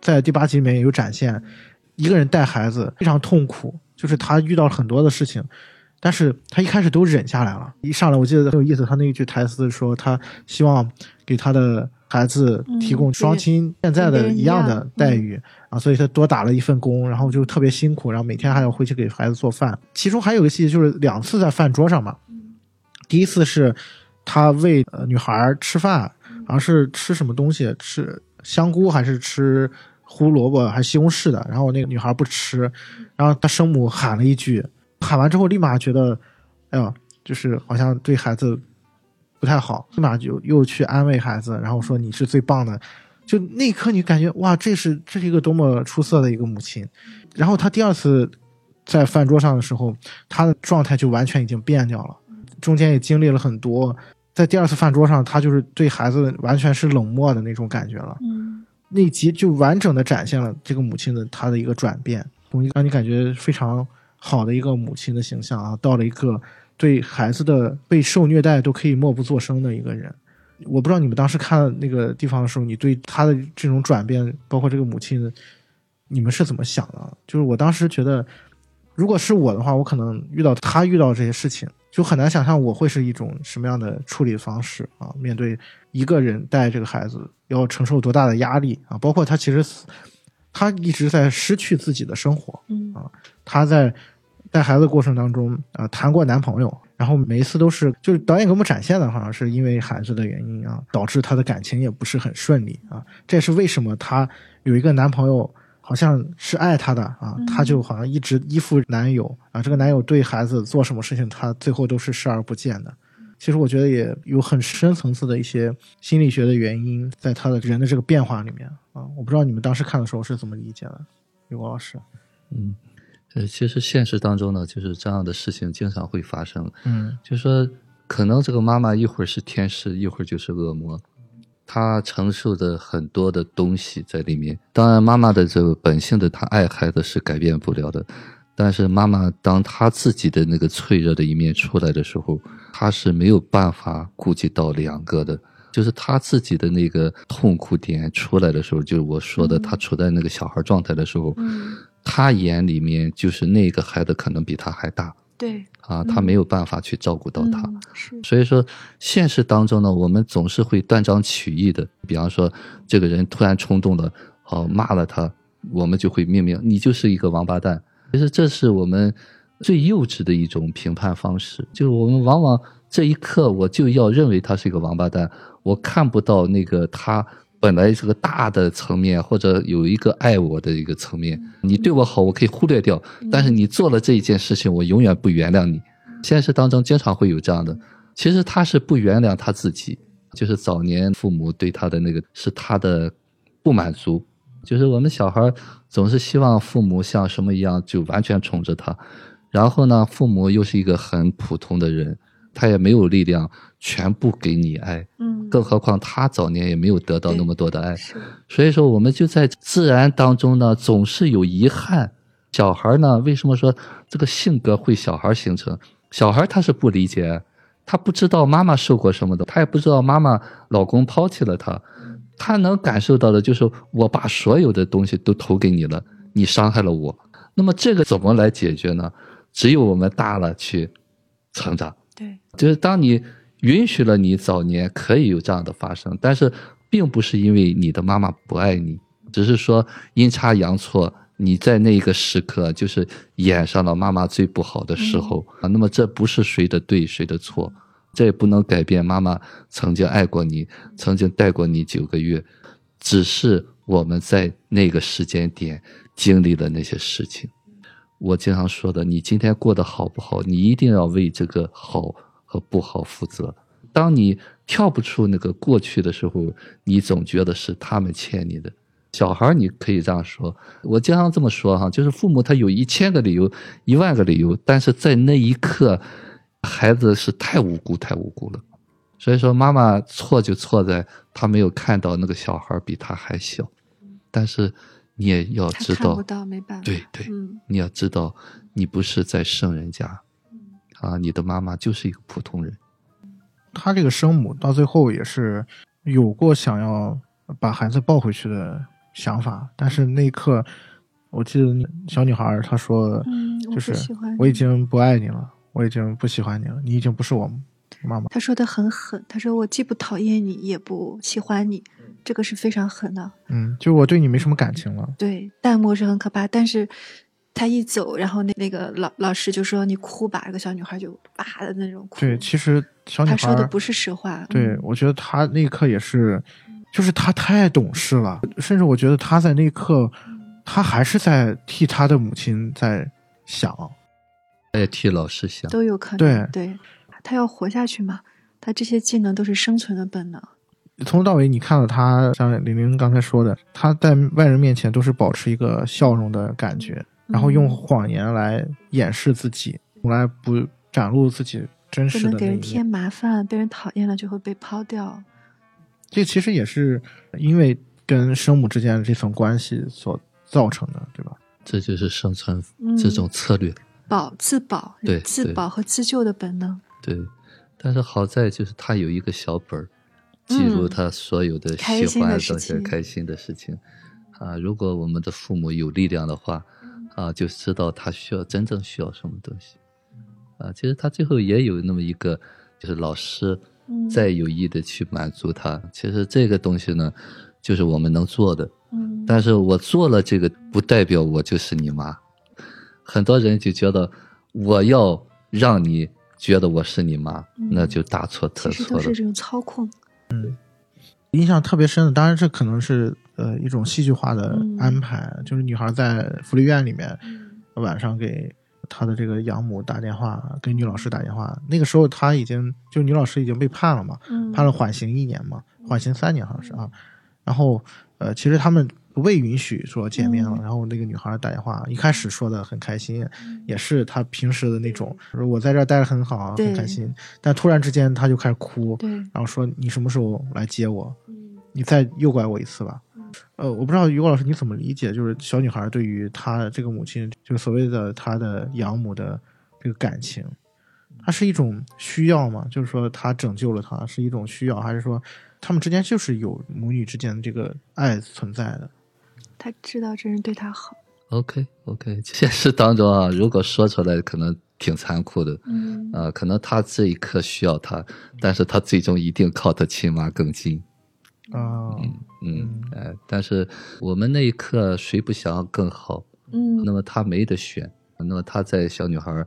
在第八集里面也有展现，一个人带孩子非常痛苦，就是他遇到了很多的事情，但是他一开始都忍下来了。一上来我记得很有意思，他那一句台词说，他希望给他的孩子提供嗯双亲现在的一样的待遇。啊，所以他多打了一份工，然后就特别辛苦，然后每天还要回去给孩子做饭。其中还有一个细节，就是两次在饭桌上嘛。第一次是他喂呃女孩吃饭，好像是吃什么东西，吃香菇还是吃胡萝卜还是西红柿的，然后那个女孩不吃，然后他生母喊了一句，喊完之后立马觉得，哎呀，就是好像对孩子不太好，立马就又去安慰孩子，然后说你是最棒的。就那一刻，你感觉哇，这是这是一个多么出色的一个母亲。然后他第二次在饭桌上的时候，他的状态就完全已经变掉了，中间也经历了很多。在第二次饭桌上，他就是对孩子完全是冷漠的那种感觉了。嗯那集就完整的展现了这个母亲的她的一个转变，让你感觉非常好的一个母亲的形象啊，到了一个对孩子的被受虐待都可以默不作声的一个人。我不知道你们当时看那个地方的时候，你对他的这种转变，包括这个母亲，你们是怎么想的？就是我当时觉得，如果是我的话，我可能遇到他遇到这些事情，就很难想象我会是一种什么样的处理方式啊，面对一个人带这个孩子要承受多大的压力啊！包括他其实他一直在失去自己的生活，啊他在带孩子过程当中啊、呃谈过男朋友，然后每一次都是就是导演给我们展现的，好像是因为孩子的原因啊，导致她的感情也不是很顺利啊。这也是为什么她有一个男朋友。好像是爱她的啊，她就好像一直依附男友啊。这个男友对孩子做什么事情，她最后都是视而不见的。其实我觉得也有很深层次的一些心理学的原因，在他的人的这个变化里面啊。我不知道你们当时看的时候是怎么理解的，刘国老师。嗯，呃，其实现实当中呢，就是这样的事情经常会发生。嗯就说可能这个妈妈一会儿是天使，一会儿就是恶魔，她承受的很多的东西在里面。当然，妈妈的这个本性的她爱孩子是改变不了的，但是妈妈当她自己的那个脆弱的一面出来的时候，她是没有办法顾及到两个的。就是她自己的那个痛苦点出来的时候，就是我说的，她处在那个小孩状态的时候，嗯，她眼里面就是那个孩子可能比他还大对，啊，他没有办法去照顾到他。嗯是，所以说，现实当中呢，我们总是会断章取义的。比方说，这个人突然冲动了，哦、骂了他，我们就会命名你就是一个王八蛋。其实这是我们最幼稚的一种评判方式，就是我们往往这一刻我就要认为他是一个王八蛋，我看不到那个他本来是个大的层面，或者有一个爱我的一个层面。你对我好，我可以忽略掉，但是你做了这一件事情，我永远不原谅你。现实当中经常会有这样的，其实他是不原谅他自己，就是早年父母对他的那个是他的不满足，就是我们小孩总是希望父母像什么一样就完全宠着他，然后呢，父母又是一个很普通的人，他也没有力量全部给你爱，嗯，更何况他早年也没有得到那么多的爱，所以说，我们就在自然当中呢，总是有遗憾。小孩呢，为什么说这个性格会小孩形成？小孩他是不理解，他不知道妈妈受过什么的，他也不知道妈妈老公抛弃了他，他能感受到的就是我把所有的东西都投给你了，你伤害了我。那么这个怎么来解决呢？只有我们大了去成长。对，就是当你允许了你早年可以有这样的发生，但是并不是因为你的妈妈不爱你，只是说阴差阳错，你在那个时刻就是演上了妈妈最不好的时候、啊。那么这不是谁的对谁的错，这也不能改变妈妈曾经爱过你，曾经带过你九个月，只是我们在那个时间点经历了那些事情。我经常说的，你今天过得好不好，你一定要为这个好和不好负责。当你跳不出那个过去的时候，你总觉得是他们欠你的。小孩你可以这样说，我经常这么说哈，就是父母他有一千个理由、一万个理由，但是在那一刻，孩子是太无辜、太无辜了。所以说，妈妈错就错在他没有看到那个小孩比他还小，但是你也要知道看不，到，没办法，对对，嗯，你要知道，你不是在圣人家，啊，你的妈妈就是一个普通人。他这个生母到最后也是有过想要把孩子抱回去的想法，但是那一刻，我记得小女孩她说，嗯我不就是喜欢我已经不爱你了，我已经不喜欢你了，你已经不是我妈妈。她说的很狠，她说我既不讨厌你，也不喜欢你，这个是非常狠的。嗯，就我对你没什么感情了。对，淡漠是很可怕，但是他一走，然后那那个老老师就说你哭吧，这个小女孩就哇的那种哭。对，其实小女孩儿说的不是实话。对嗯，我觉得他那一刻也是，就是他太懂事了，甚至我觉得他在那一刻，他还是在替他的母亲在想。他也替老师想，都有可能。对对，他要活下去嘛，他这些技能都是生存的本能。从头到尾，你看到他，像玲玲刚才说的，他在外人面前都是保持一个笑容的感觉，然后用嗯谎言来掩饰自己，从来不展露自己真实的那一能给人添。麻烦，被人讨厌了就会被抛掉。这其实也是因为跟生母之间的这层关系所造成的，对吧？这就是生存嗯这种策略。保自保，对对自保和自救的本能。对，但是好在就是他有一个小本儿，记录嗯他所有的喜欢东西、情开心的事情。啊，如果我们的父母有力量的话，啊，就知道他需要真正需要什么东西。啊，其实他最后也有那么一个，就是老师嗯再有意的去满足他。其实这个东西呢，就是我们能做的。嗯，但是我做了这个，不代表我就是你妈。很多人就觉得我要让你觉得我是你妈，嗯那就大错特其实错了。都是这种操控。印象特别深的，当然这可能是呃一种戏剧化的嗯安排，就是女孩在福利院里面嗯晚上给她的这个养母打电话，跟女老师打电话。那个时候她已经就女老师已经被判了嘛，嗯判了缓刑一年嘛，缓刑三年好像是啊。然后呃，其实他们未允许说见面了，嗯然后那个女孩打电话，一开始说的很开心，也是她平时的那种，说我在这儿待着很好，很开心。但突然之间她就开始哭，然后说你什么时候来接我？嗯你再诱拐我一次吧。呃，我不知道于果老师你怎么理解，就是小女孩对于她这个母亲，就是所谓的她的养母的这个感情，它是一种需要吗？就是说她拯救了她是一种需要，还是说他们之间就是有母女之间的这个爱存在的？他知道这人对他好。OK OK，(laughs) 现实当中啊，(laughs) 如果说出来可能挺残酷的，嗯啊、可能他这一刻需要他，但是他最终一定靠他亲妈更近。啊、嗯，哎，但是我们那一刻谁不想要更好？嗯那么他没得选，那么他在小女孩儿，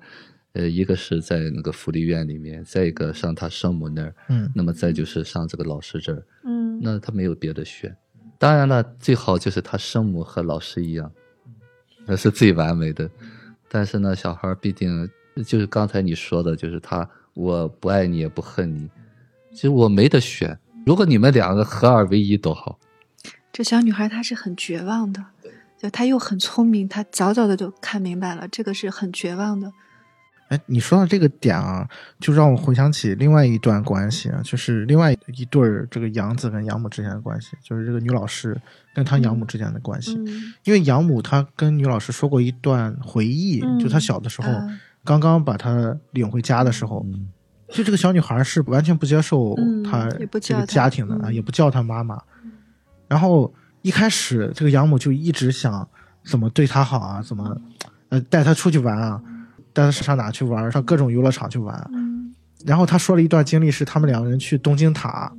呃，一个是在那个福利院里面，再一个上他生母那儿，嗯那么再就是上这个老师这儿，嗯那他没有别的选。当然了，最好就是他生母和老师一样，那是最完美的。但是呢，小孩毕竟就是刚才你说的，就是他我不爱你也不恨你，其实我没得选。如果你们两个合二为一多好。这小女孩她是很绝望的，就她又很聪明，她早早的就看明白了，这个是很绝望的。哎，你说到这个点啊，就让我回想起另外一段关系啊，就是另外一对儿这个养子跟养母之间的关系，就是这个女老师跟她养母之间的关系。嗯，因为养母她跟女老师说过一段回忆，嗯就她小的时候，啊刚刚把她领回家的时候，就这个小女孩是完全不接受嗯她这个家庭的啊，嗯也不叫她妈妈。然后一开始这个养母就一直想怎么对她好啊，怎么呃带她出去玩啊，带他上哪去玩，上各种游乐场去玩。嗯，然后他说了一段经历，是他们两个人去东京塔，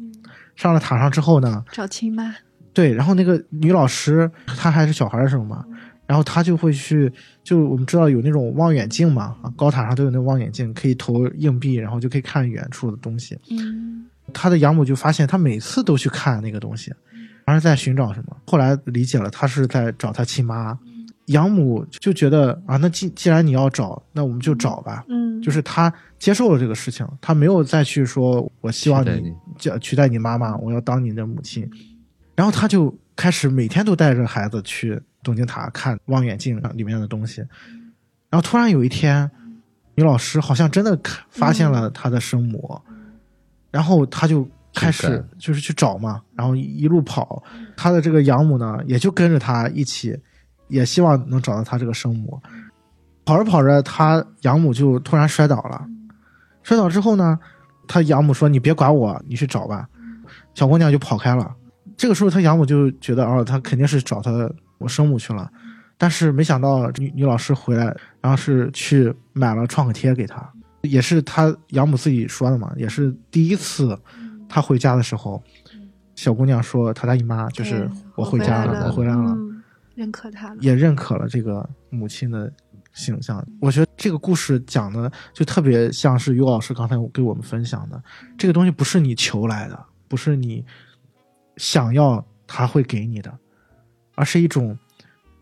上了塔上之后呢，找亲妈。对，然后那个女老师她还是小孩的时候嘛，然后她就会去，就我们知道有那种望远镜嘛，啊，高塔上都有那望远镜，可以投硬币，然后就可以看远处的东西。嗯她的养母就发现她每次都去看那个东西，而是在寻找什么。后来理解了，她是在找她亲妈。养母就觉得啊，那既既然你要找，那我们就找吧。嗯，就是她接受了这个事情，她没有再去说我希望你取代你叫取代你妈妈，我要当你的母亲。然后她就开始每天都带着孩子去东京塔看望远镜里面的东西。然后突然有一天，女老师好像真的发现了她的生母，然后她就开始就是去找嘛，然后一路跑。她的这个养母呢，也就跟着她一起，也希望能找到她这个生母。跑着跑着，她养母就突然摔倒了。摔倒之后呢，她养母说：“你别管我，你去找吧。”小姑娘就跑开了。这个时候，她养母就觉得，哦，她肯定是找她我生母去了。但是没想到女女老师回来，然后是去买了创可贴给她，也是她养母自己说的嘛，也是第一次她回家的时候，小姑娘说她大姨妈就是我回家了，我回来了。嗯认可他了。也认可了这个母亲的形象。我觉得这个故事讲的就特别像是于老师刚才给我们分享的，这个东西不是你求来的，不是你想要他会给你的，而是一种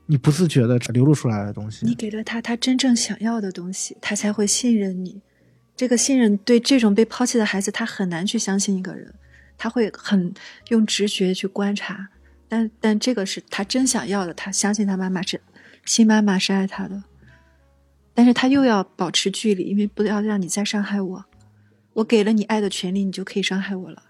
你不自觉的流露出来的东西你。给了他他真正想要的东西，他才会信任你。这个信任对这种被抛弃的孩子，他很难去相信一个人，他会很用直觉去观察。但但这个是他真想要的，他相信他妈妈是新妈妈是爱他的，但是他又要保持距离，因为不要让你再伤害我。我给了你爱的权利，你就可以伤害我了。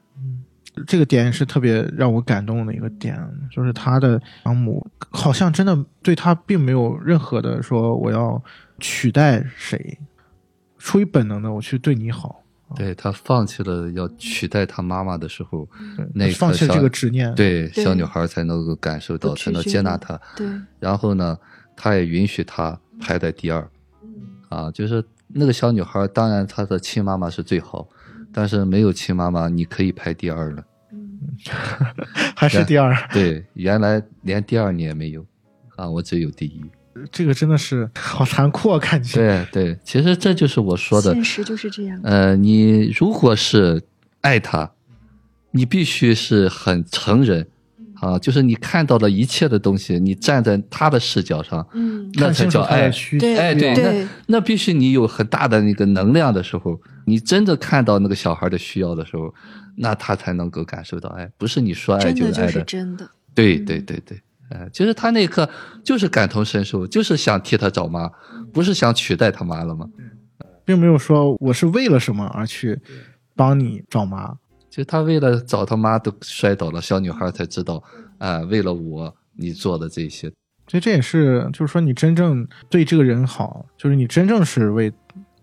这个点是特别让我感动的一个点，就是他的养母好像真的对他并没有任何的说我要取代谁，出于本能的我去对你好。对他放弃了要取代他妈妈的时候，对，那放弃了这个执念。，对对小女孩才能够感受到，才能接纳他。对，然后呢，他也允许他排在第二。啊，就是那个小女孩，当然她的亲妈妈是最好，但是没有亲妈妈，你可以排第二了。(laughs) 还是第二。对，原来连第二你也没有，啊，我只有第一。这个真的是 (laughs) 好残酷啊，感觉。对对，其实这就是我说的，现实就是这样。呃，你如果是爱他，你必须是很成人啊，就是你看到的一切的东西，你站在他的视角上，嗯，那才叫爱。对哎，对，对那那必须你有很大的那个能量的时候，你真的看到那个小孩的需要的时候，那他才能够感受到爱，不是你说爱真的就爱的。真的。对对对对，哎，其实他那一刻就是感同身受，就是想替他找妈，不是想取代他妈了吗？并没有说我是为了什么而去帮你找妈。就他为了找他妈都摔倒了，小女孩才知道，啊、为了我你做的这些，所以这也是，就是说你真正对这个人好，就是你真正是为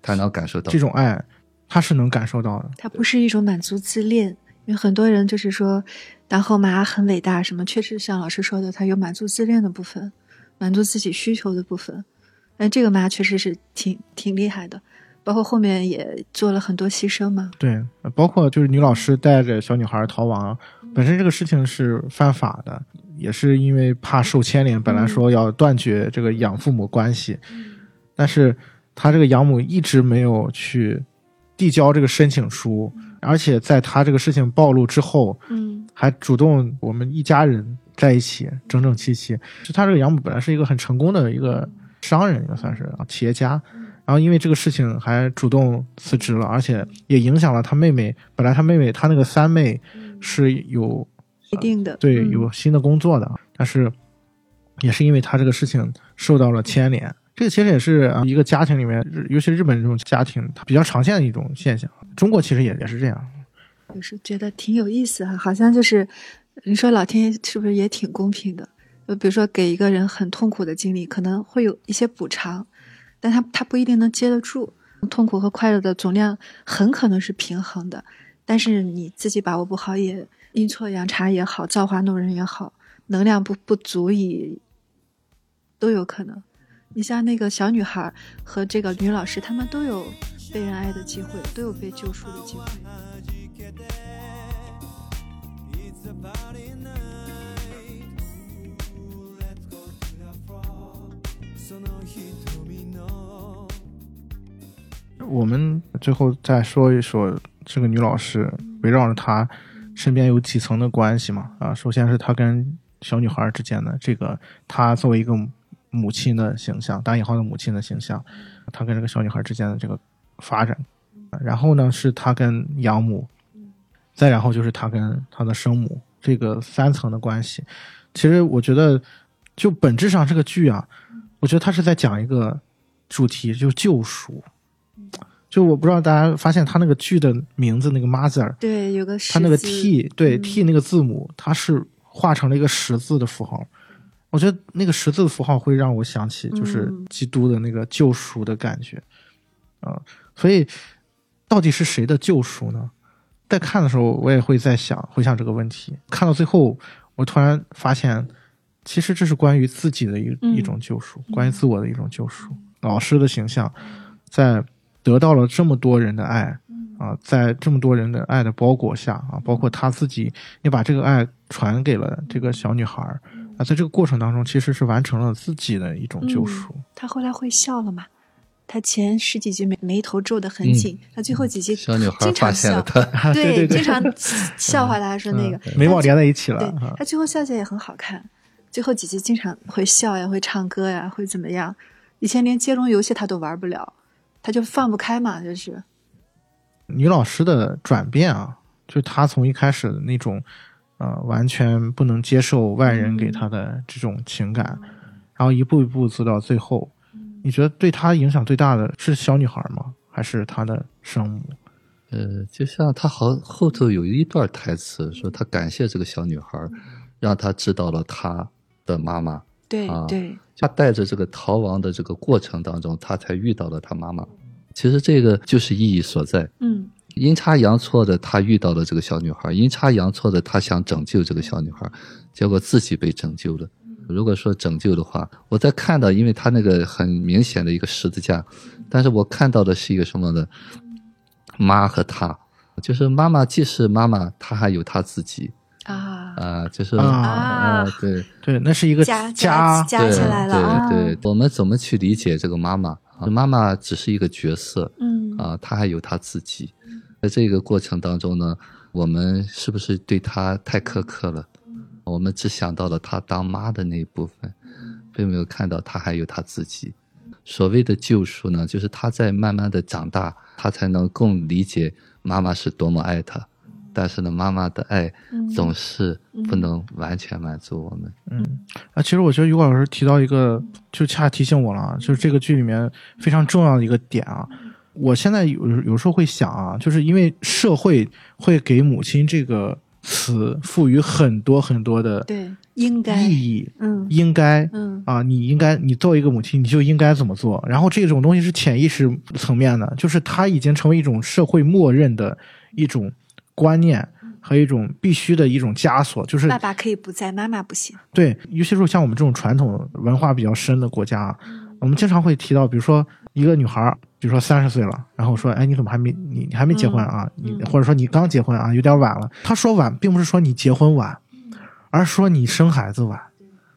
他能感受到这种爱，他是能感受到的。他不是一种满足自恋，因为很多人就是说当后妈很伟大什么，确实像老师说的，他有满足自恋的部分，满足自己需求的部分。但这个妈确实是挺挺厉害的，包括后面也做了很多牺牲嘛。对，包括就是女老师带着小女孩逃亡，本身这个事情是犯法的，也是因为怕受牵连，本来说要断绝这个养父母关系，但是她这个养母一直没有去递交这个申请书，而且在他这个事情暴露之后，嗯还主动我们一家人在一起整整齐齐。就他这个养母本来是一个很成功的一个商人，应该算是啊企业家，然后因为这个事情还主动辞职了，而且也影响了他妹妹。本来他妹妹他那个三妹是有一定的对嗯有新的工作的，但是也是因为他这个事情受到了牵连。这个其实也是啊一个家庭里面，尤其日本这种家庭，它比较常见的一种现象。中国其实也也是这样。就是觉得挺有意思哈，好像就是你说老天爷是不是也挺公平的？就比如说给一个人很痛苦的经历，可能会有一些补偿，但他他不一定能接得住。痛苦和快乐的总量很可能是平衡的，但是你自己把握不好，也阴错阳差也好，造化弄人也好，能量不不足以都有可能。你像那个小女孩和这个女老师，她们都有被人爱的机会，都有被救赎的机会。 It's a party night その瞳の我们最后再说一说这个女老师，围绕着她身边有几层的关系嘛？啊，首先是她跟小女孩之间的这个，她作为一个 母亲的形象，打引号的母亲的形象，她跟这个小女孩之间的这个发展。然后呢，是她跟养母，再然后就是她跟她的生母这个三层的关系。其实我觉得，就本质上这个剧啊，我觉得它是在讲一个主题，就是救赎。就我不知道大家发现他那个剧的名字那个 mother，对，有个十它那个 T 对嗯 T 那个字母，它是画成了一个十字的符号。我觉得那个十字的符号会让我想起就是嗯基督的那个救赎的感觉啊、所以到底是谁的救赎呢？在看的时候，我也会在想回想这个问题。看到最后，我突然发现，其实这是关于自己的一、嗯一种救赎，关于自我的一种救赎。老师的形象，在得到了这么多人的爱，啊，在这么多人的爱的包裹下啊，包括他自己也把这个爱传给了这个小女孩儿啊，在这个过程当中，其实是完成了自己的一种救赎。他后来会笑了嘛？他前十几集眉眉头皱得很嗯紧，他最后几集小女孩经常发现了笑，(laughs) 他，啊对对对经常 (laughs) 笑话他说那个嗯眉毛连在一起了他最后笑起来也很好看，最后几集经常会笑呀，会唱歌呀，会怎么样？以前连接龙游戏他都玩不了，他就放不开嘛，就是女老师的转变啊，就是她从一开始的那种呃完全不能接受外人给他的这种情感，然后一步一步走到最后，你觉得对他影响最大的是小女孩吗？还是他的生母？呃，就像他好后头有一段台词说他感谢这个小女孩，让她知道了她的妈妈。对、啊对，他带着这个逃亡的这个过程当中，他才遇到了他妈妈。其实这个就是意义所在。嗯阴差阳错的，他遇到了这个小女孩；阴差阳错的，他想拯救这个小女孩，结果自己被拯救了。如果说拯救的话，我在看到，因为他那个很明显的一个十字架，但是我看到的是一个什么呢？妈和他，就是妈妈既是妈妈，她还有她自己。啊，啊，就是啊啊，对对，那是一个加家，加起来了啊对对，我们怎么去理解这个妈妈？啊妈妈只是一个角色嗯啊，她还有她自己。在这个过程当中呢，我们是不是对她太苛刻了？我们只想到了她当妈的那一部分，并没有看到她还有她自己。所谓的救赎呢，就是她在慢慢的长大，她才能更理解妈妈是多么爱她。但是呢，妈妈的爱嗯总是不能完全满足我们。嗯啊，其实我觉得于果老师提到一个，就恰提醒我了啊，就是这个剧里面非常重要的一个点啊。我现在有有时候会想啊，就是因为社会会给母亲这个词赋予很多很多的对，应该，意义，嗯应该嗯啊，你应该，你作为一个母亲，你就应该怎么做。然后这种东西是潜意识层面的，就是它已经成为一种社会默认的一种观念和一种必须的一种枷锁，就是爸爸可以不在，妈妈不行。对，尤其是像我们这种传统文化比较深的国家，我们经常会提到，比如说一个女孩，比如说三十岁了，然后说，哎，你怎么还没你你还没结婚啊？你或者说你刚结婚啊，有点晚了。他说晚，并不是说你结婚晚，而是说你生孩子晚，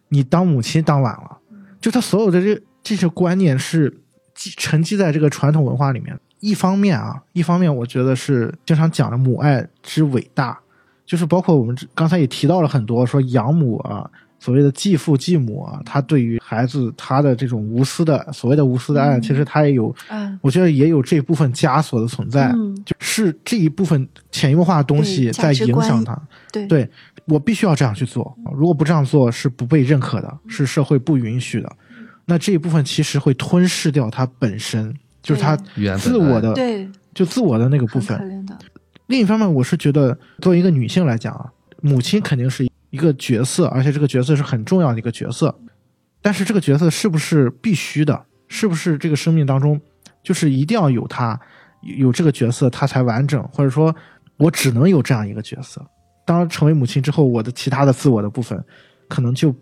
你当母亲当晚了。就他所有的这这些观念是积沉积在这个传统文化里面。一方面啊，一方面我觉得是经常讲的母爱之伟大，就是包括我们刚才也提到了很多，说养母啊，所谓的继父继母啊，他对于孩子他的这种无私的所谓的无私的爱，其实他也有，嗯我觉得也有这部分枷锁的存在，嗯就是这一部分潜移默化的东西在影响他。对对我必须要这样去做，如果不这样做是不被认可的，是社会不允许的。那这一部分其实会吞噬掉他本身，就是他自我的，对，就自我的那个部分。怜的。另一方面，我是觉得作为一个女性来讲啊，母亲肯定是一个角色，而且这个角色是很重要的一个角色。但是这个角色是不是必须的？是不是这个生命当中就是一定要有她有这个角色，她才完整？或者说，我只能有这样一个角色？当成为母亲之后，我的其他的自我的部分可能就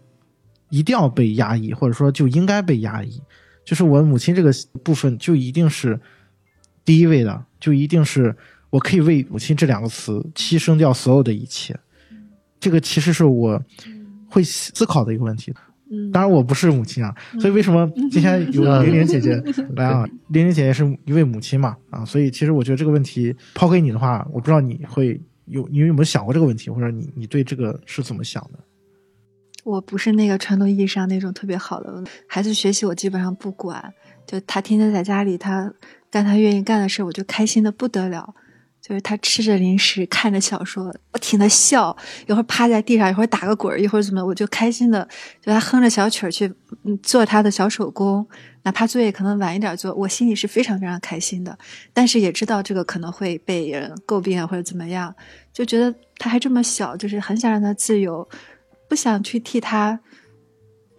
一定要被压抑，或者说就应该被压抑。就是我母亲这个部分就一定是第一位的，就一定是我可以为母亲这两个词牺牲掉所有的一切。这个其实是我会思考的一个问题。嗯，当然我不是母亲啊，所以为什么今天有玲玲姐姐 (laughs) 来啊？玲玲姐姐是一位母亲嘛啊，所以其实我觉得这个问题抛给你的话，我不知道你会有你有没有想过这个问题，或者你你对这个是怎么想的？我不是那个传统意义上那种特别好的孩子，学习我基本上不管，就他天天在家里，他干他愿意干的事，我就开心的不得了。就是他吃着零食，看着小说，我听他笑，一会儿趴在地上，一会儿打个滚儿，一会儿怎么，我就开心的，就他哼着小曲儿去做他的小手工，哪怕作业可能晚一点做，我心里是非常非常开心的。但是也知道这个可能会被人诟病，或者怎么样，就觉得他还这么小，就是很想让他自由，不想去替他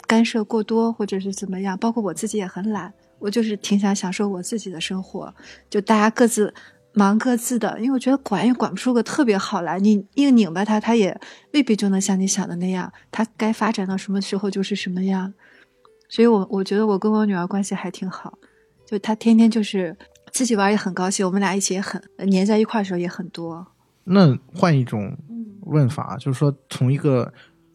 干涉过多，或者是怎么样。包括我自己也很懒，我就是挺想享受我自己的生活，就大家各自忙各自的。因为我觉得管也管不出个特别好来，你硬拧巴他，他也未必就能像你想的那样，他该发展到什么时候就是什么样。所以我我觉得我跟我女儿关系还挺好，就她天天就是自己玩也很高兴，我们俩一起也很黏在一块儿的时候也很多。那换一种问法，就是说从一个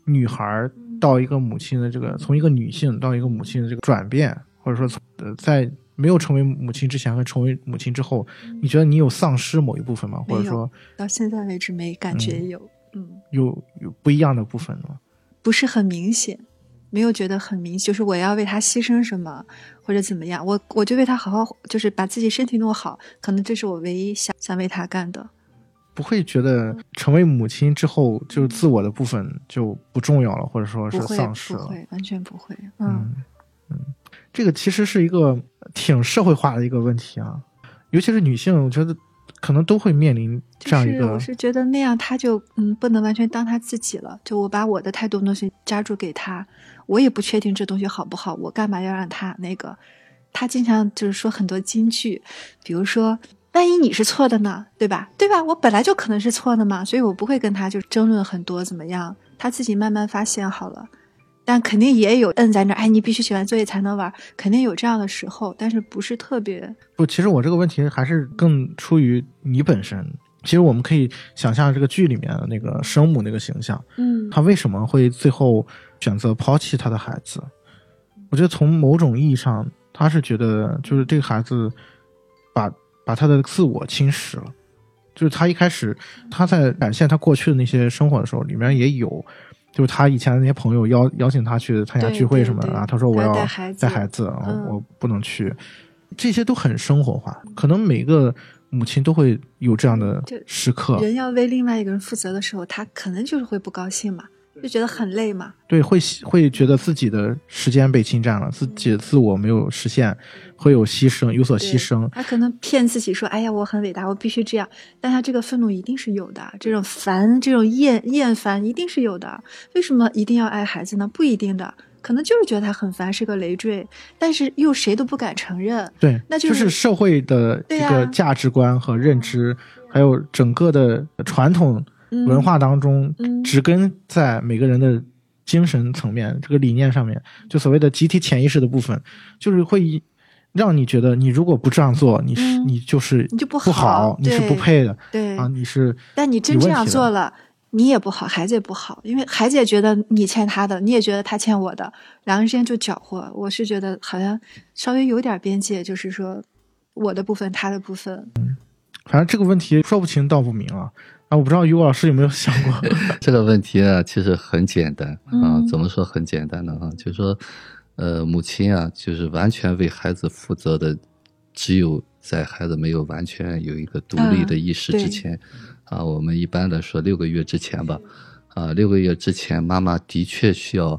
女孩到一个母亲的这个，从一个女性到一个母亲的这个转变，或者说从呃在没有成为母亲之前和成为母亲之后，你觉得你有丧失某一部分吗？或者说到现在为止没感觉有，嗯有有不一样的部分吗？不是很明显，没有觉得很明显，就是我要为他牺牲什么或者怎么样，我我就为他好好，就是把自己身体弄好，可能这是我唯一想想为他干的。不会觉得成为母亲之后，就是自我的部分就不重要了，或者说是，丧失了？不会，完全不会。嗯，嗯嗯，这个其实是一个挺社会化的一个问题啊，尤其是女性，我觉得可能都会面临这样一个就是我是觉得那样她就嗯不能完全当她自己了，就我把我的太多东西加注给她，我也不确定这东西好不好，我干嘛要让她那个？他经常就是说很多金句，比如说。万一你是错的呢，对吧？对吧？我本来就可能是错的嘛，所以我不会跟他就争论很多怎么样，他自己慢慢发现好了。但肯定也有摁在那儿，哎，你必须写完作业才能玩，肯定有这样的时候，但是不是特别不，其实我这个问题还是更出于你本身，其实我们可以想象这个剧里面的那个生母那个形象，嗯她为什么会最后选择抛弃她的孩子？我觉得从某种意义上，她是觉得就是这个孩子把把他的自我侵蚀了。就是他一开始他在展现他过去的那些生活的时候，里面也有，就是他以前的那些朋友邀邀请他去参加聚会什么的啊，他说我要要带孩子带孩子，我不能去，这些都很生活化。可能每个母亲都会有这样的时刻，人要为另外一个人负责的时候，他可能就是会不高兴嘛，就觉得很累嘛。对，会会觉得自己的时间被侵占了，自己的自我没有实现，会有牺牲，有所牺牲。他可能骗自己说：“哎呀，我很伟大，我必须这样。”但他这个愤怒一定是有的，这种烦、这种厌厌烦一定是有的。为什么一定要爱孩子呢？不一定的，可能就是觉得他很烦，是个累赘，但是又谁都不敢承认。对，那就就是是社会的一个价值观和认知，还有整个的传统嗯文化当中，嗯。植根在每个人的精神层面、这个理念上面，就所谓的集体潜意识的部分，就是会让你觉得，你如果不这样做，你是、嗯。你就是你就不不好你是不配的对。啊，你是但你真这样做了，你也不好，孩子也不好，因为孩子也觉得你欠他的，你也觉得他欠我的，两个人之间就搅和。我是觉得好像稍微有点边界，就是说我的部分，他的部分。嗯。反正这个问题说不清道不明啊。啊，我不知道于果老师有没有想过，(laughs) 这个问题啊，其实很简单啊。嗯怎么说很简单呢？啊，就是说，呃，母亲啊，就是完全为孩子负责的，只有在孩子没有完全有一个独立的意识之前，啊，我们一般来说六个月之前吧，啊，六个月之前，妈妈的确需要，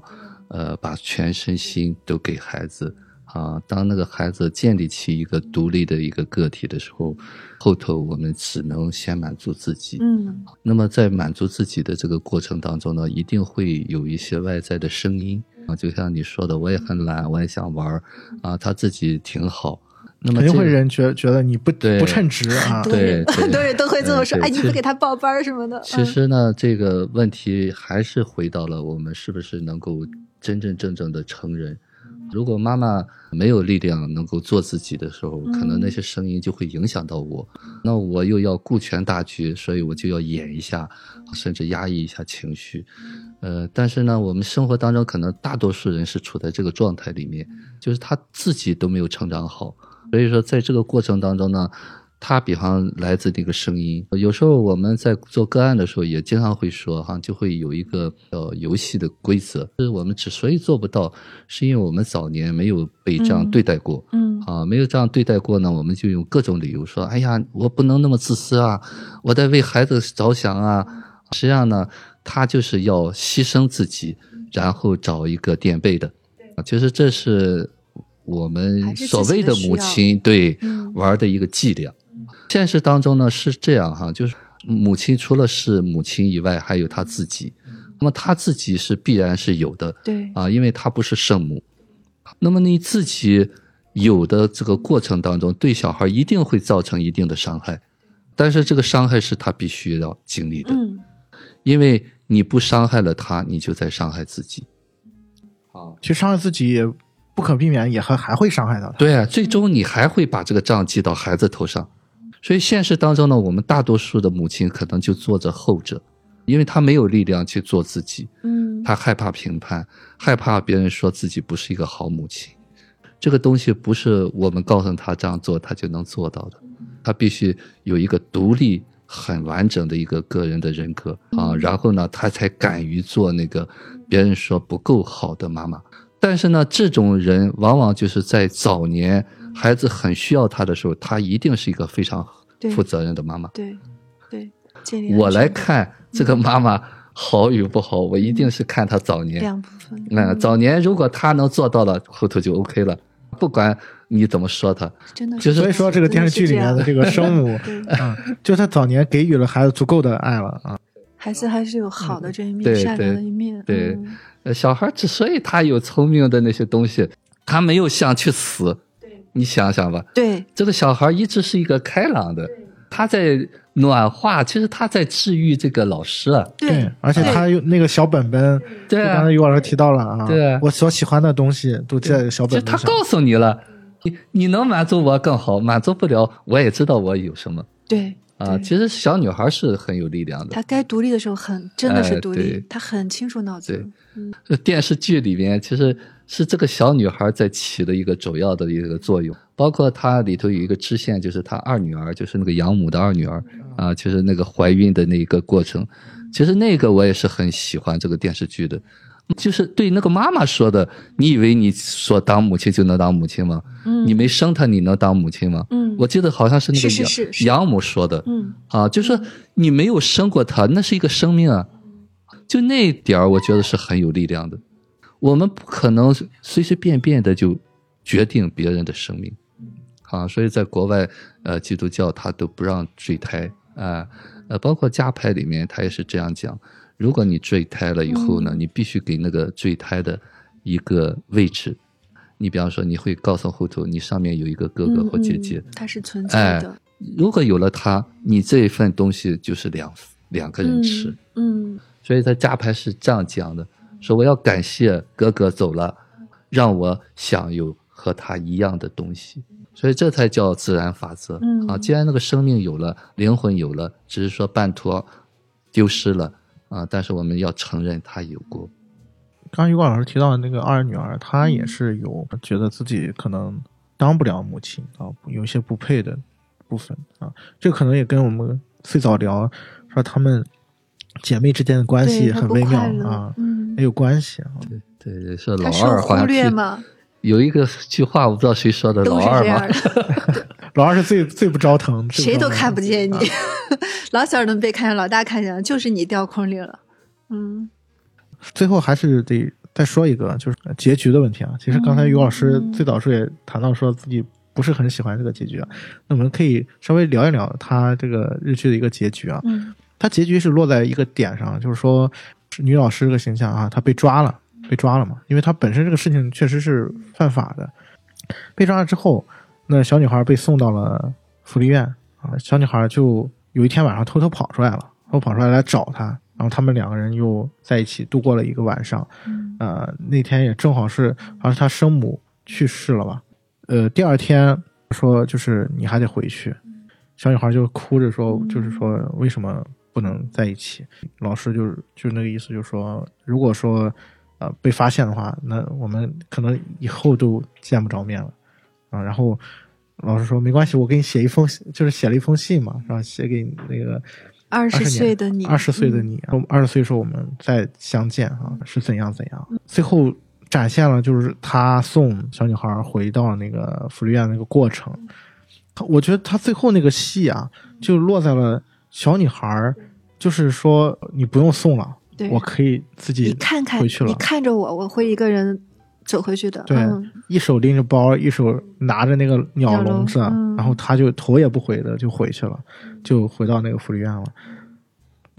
呃，把全身心都给孩子。啊，当那个孩子建立起一个独立的一个个体的时候，后头我们只能先满足自己。嗯那么在满足自己的这个过程当中呢，一定会有一些外在的声音啊，就像你说的，我也很懒，我也想玩儿啊，他自己挺好。那么肯定会人觉觉得你不对不称职啊 (laughs) 对对很多人都会这么说，哎，你不给他报班儿什么的。其实呢，这个问题还是回到了我们是不是能够真真正正的成人。如果妈妈没有力量能够做自己的时候，可能那些声音就会影响到我。那我又要顾全大局，所以我就要演一下，甚至压抑一下情绪。呃，但是呢，我们生活当中可能大多数人是处在这个状态里面，就是他自己都没有成长好，所以说在这个过程当中呢，他比方来自那个声音，有时候我们在做个案的时候也经常会说哈，就会有一个呃游戏的规则，就是我们之所以做不到，是因为我们早年没有被这样嗯对待过。嗯啊，没有这样对待过呢，我们就用各种理由说，哎呀，我不能那么自私啊，我在为孩子着想啊。实际上呢，他就是要牺牲自己，然后找一个垫背的。啊，其实这是我们所谓的母亲对嗯玩的一个伎俩。现实当中呢是这样哈，就是母亲除了是母亲以外，还有她自己。那么她自己是必然是有的，对，啊，因为她不是圣母。那么你自己有的这个过程当中，对小孩一定会造成一定的伤害，但是这个伤害是他必须要经历的，嗯因为你不伤害了他，你就在伤害自己。啊，其实伤害自己也不可避免，也还还会伤害到他。对啊，最终你还会把这个账记到孩子头上。所以现实当中呢，我们大多数的母亲可能就做着后者，因为她没有力量去做自己，嗯她害怕评判，害怕别人说自己不是一个好母亲。这个东西不是我们告诉她这样做，她就能做到的。她必须有一个独立、很完整的一个个人的人格啊，然后呢，她才敢于做那个别人说不够好的妈妈。但是呢，这种人往往就是在早年孩子很需要他的时候，她一定是一个非常负责任的妈妈。对对，我来看这个妈妈好与不好，我一定是看她早年。两部分。那嗯早年如果她能做到了，后头就 OK 了，不管你怎么说她。真的就是所以说，这个电视剧里面的这个生母，就他早年给予了孩子足够的爱了啊。孩子还是有好的这一面，对善良的一面。对小孩之所以他有聪明的那些东西，他没有想去死。你想想吧，对这个小孩一直是一个开朗的，他在暖化，其实他在治愈这个老师啊。对，而且他有那个小本本，对刚才于老师提到了啊，对啊我所喜欢的东西都在小本本上。他告诉你了，你你能满足我更好，满足不了我也知道我有什么。对啊，其实小女孩是很有力量的。她该独立的时候很真的是哎独立，对他很清楚脑子对。嗯呃电视剧里面其实是这个小女孩在起的一个主要的一个作用，包括它里头有一个支线，就是她二女儿，就是那个养母的二女儿啊，就是那个怀孕的那一个过程。其实那个我也是很喜欢这个电视剧的，就是对那个妈妈说的，你以为你说当母亲就能当母亲吗？嗯你没生她，你能当母亲吗？嗯我记得好像是那个养是是是养母说的，嗯啊，就说你没有生过她，那是一个生命啊，就那一点儿，我觉得是很有力量的。我们不可能随随便便的就决定别人的生命，啊，所以在国外，呃，基督教他都不让坠胎啊，呃，包括家派里面他也是这样讲，如果你坠胎了以后呢，你必须给那个坠胎的一个位置，你比方说你会告诉后头你上面有一个哥哥或姐姐，嗯嗯它是存在哎的。如果有了他，你这一份东西就是两两个人吃。嗯所以他家牌是这样讲的：说我要感谢哥哥走了，让我享有和他一样的东西。所以这才叫自然法则。嗯啊，既然那个生命有了，灵魂有了，只是说半途丢失了啊，但是我们要承认他有过。刚刚于光老师提到的那个二女儿，她也是有觉得自己可能当不了母亲啊，有些不配的部分啊。这可能也跟我们最早聊说他们姐妹之间的关系很微妙啊，嗯也有关系啊。对对，是老二好忽略吗？有一个句话，我不知道谁说的，老二嘛是这样，的，(laughs) 老二是最最不招疼，谁都看不见你啊。老小能被看见，老大看见了，就是你掉坑里了。嗯最后还是得再说一个，就是结局的问题啊。其实刚才于老师嗯最早时候也谈到说自己不是很喜欢这个结局啊，那我们可以稍微聊一聊他这个日剧的一个结局啊。嗯它结局是落在一个点上，就是说女老师这个形象啊，她被抓了，被抓了嘛，因为她本身这个事情确实是犯法的。被抓了之后，那小女孩被送到了福利院啊，小女孩就有一天晚上偷偷跑出来了，偷跑出来来找她，然后他们两个人又在一起度过了一个晚上。嗯呃，那天也正好是好像是她生母去世了吧，呃，第二天说就是你还得回去，小女孩就哭着说，就是说为什么不能在一起？老师就是就是那个意思，就是说如果说呃被发现的话，那我们可能以后都见不着面了啊。然后老师说没关系，我给你写一封，就是写了一封信嘛，然后写给你那个二十岁的你，二十岁的嗯，你，我二十岁时候我们再相见啊，是怎样怎样。最后展现了就是他送小女孩回到那个福利院那个过程。他我觉得他最后那个戏啊，就落在了小女孩，就是说你不用送了，我可以自己看看回去了你看着我，我会一个人走回去的。对嗯一手拎着包，一手拿着那个鸟笼子，笼嗯然后他就头也不回的就回去了，就回到那个福利院了。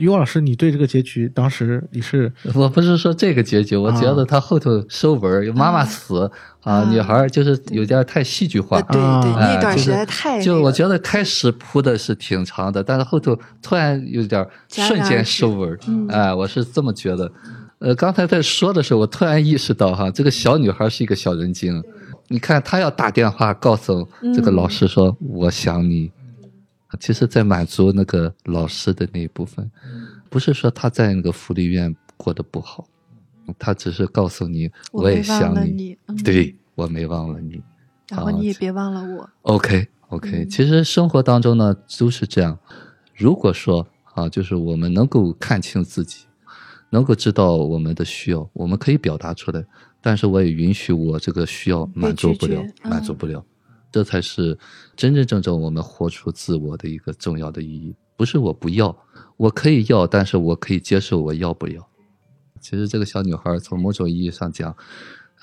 于老师，你对这个结局当时你是我不是说这个结局，我觉啊得他后头收尾儿，有妈妈死啊，啊女孩儿就是有点太戏剧化呃。对啊对，那段实在太那个就我觉得开始铺的是挺长的，但是后头突然有点儿瞬间收尾儿嗯，哎，我是这么觉得。呃，刚才在说的时候，我突然意识到哈，这个小女孩是一个小人精。你看，她要打电话告诉这个嗯老师说：“我想你。”其实，在满足那个老师的那一部分，不是说他在那个福利院过得不好，他只是告诉你，我也想你，了你，嗯，对我没忘了你。然后你也别忘了我。OK OK，、嗯其实生活当中呢都是这样。如果说啊，就是我们能够看清自己，能够知道我们的需要，我们可以表达出来，但是我也允许我这个需要满足不了满足不了，这才是真真正正我们活出自我的一个重要的意义。不是我不要，我可以要，但是我可以接受我要不要。其实这个小女孩从某种意义上讲，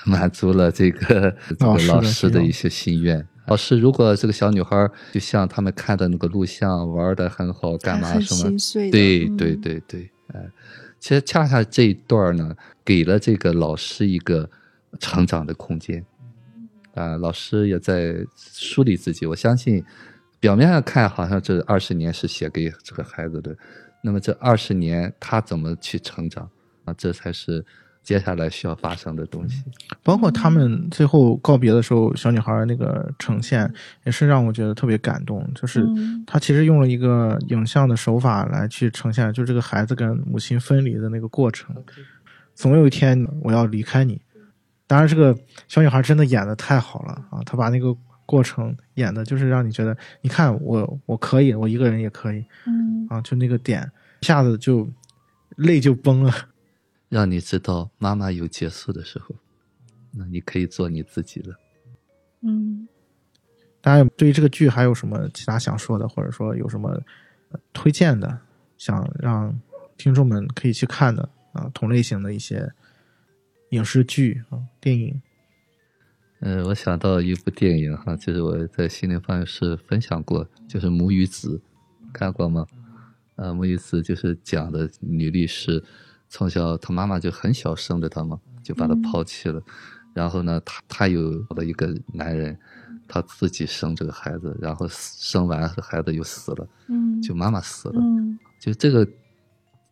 满足了这个 (laughs) 这个老师的一些心愿。老师如果这个小女孩就像他们看的那个录像玩的很好，干嘛什么对对对对，哎，其实恰恰这一段呢，给了这个老师一个成长的空间。啊、老师也在梳理自己。我相信，表面上看好像这二十年是写给这个孩子的，那么这二十年他怎么去成长啊？这才是接下来需要发生的东西。包括他们最后告别的时候，小女孩那个呈现也是让我觉得特别感动。就是嗯他其实用了一个影像的手法来去呈现，就这个孩子跟母亲分离的那个过程。总有一天我要离开你。当然，这个小女孩真的演的太好了啊！她把那个过程演的，就是让你觉得，你看我我可以，我一个人也可以嗯啊！就那个点，一下子就泪就崩了。让你知道妈妈有结束的时候，那你可以做你自己了。嗯大家对于这个剧还有什么其他想说的，或者说有什么呃推荐的，想让听众们可以去看的啊，同类型的一些影视剧啊、电影。呃，我想到一部电影哈，就是我在心灵方式分享过，就是《母与子》，看过吗？呃，《母与子》就是讲的女律师从小她妈妈就很小生的她嘛，就把她嗯抛弃了，然后呢，她她有了一个男人，她自己生这个孩子，然后生完孩子又死了，嗯，就妈妈死了，嗯就这个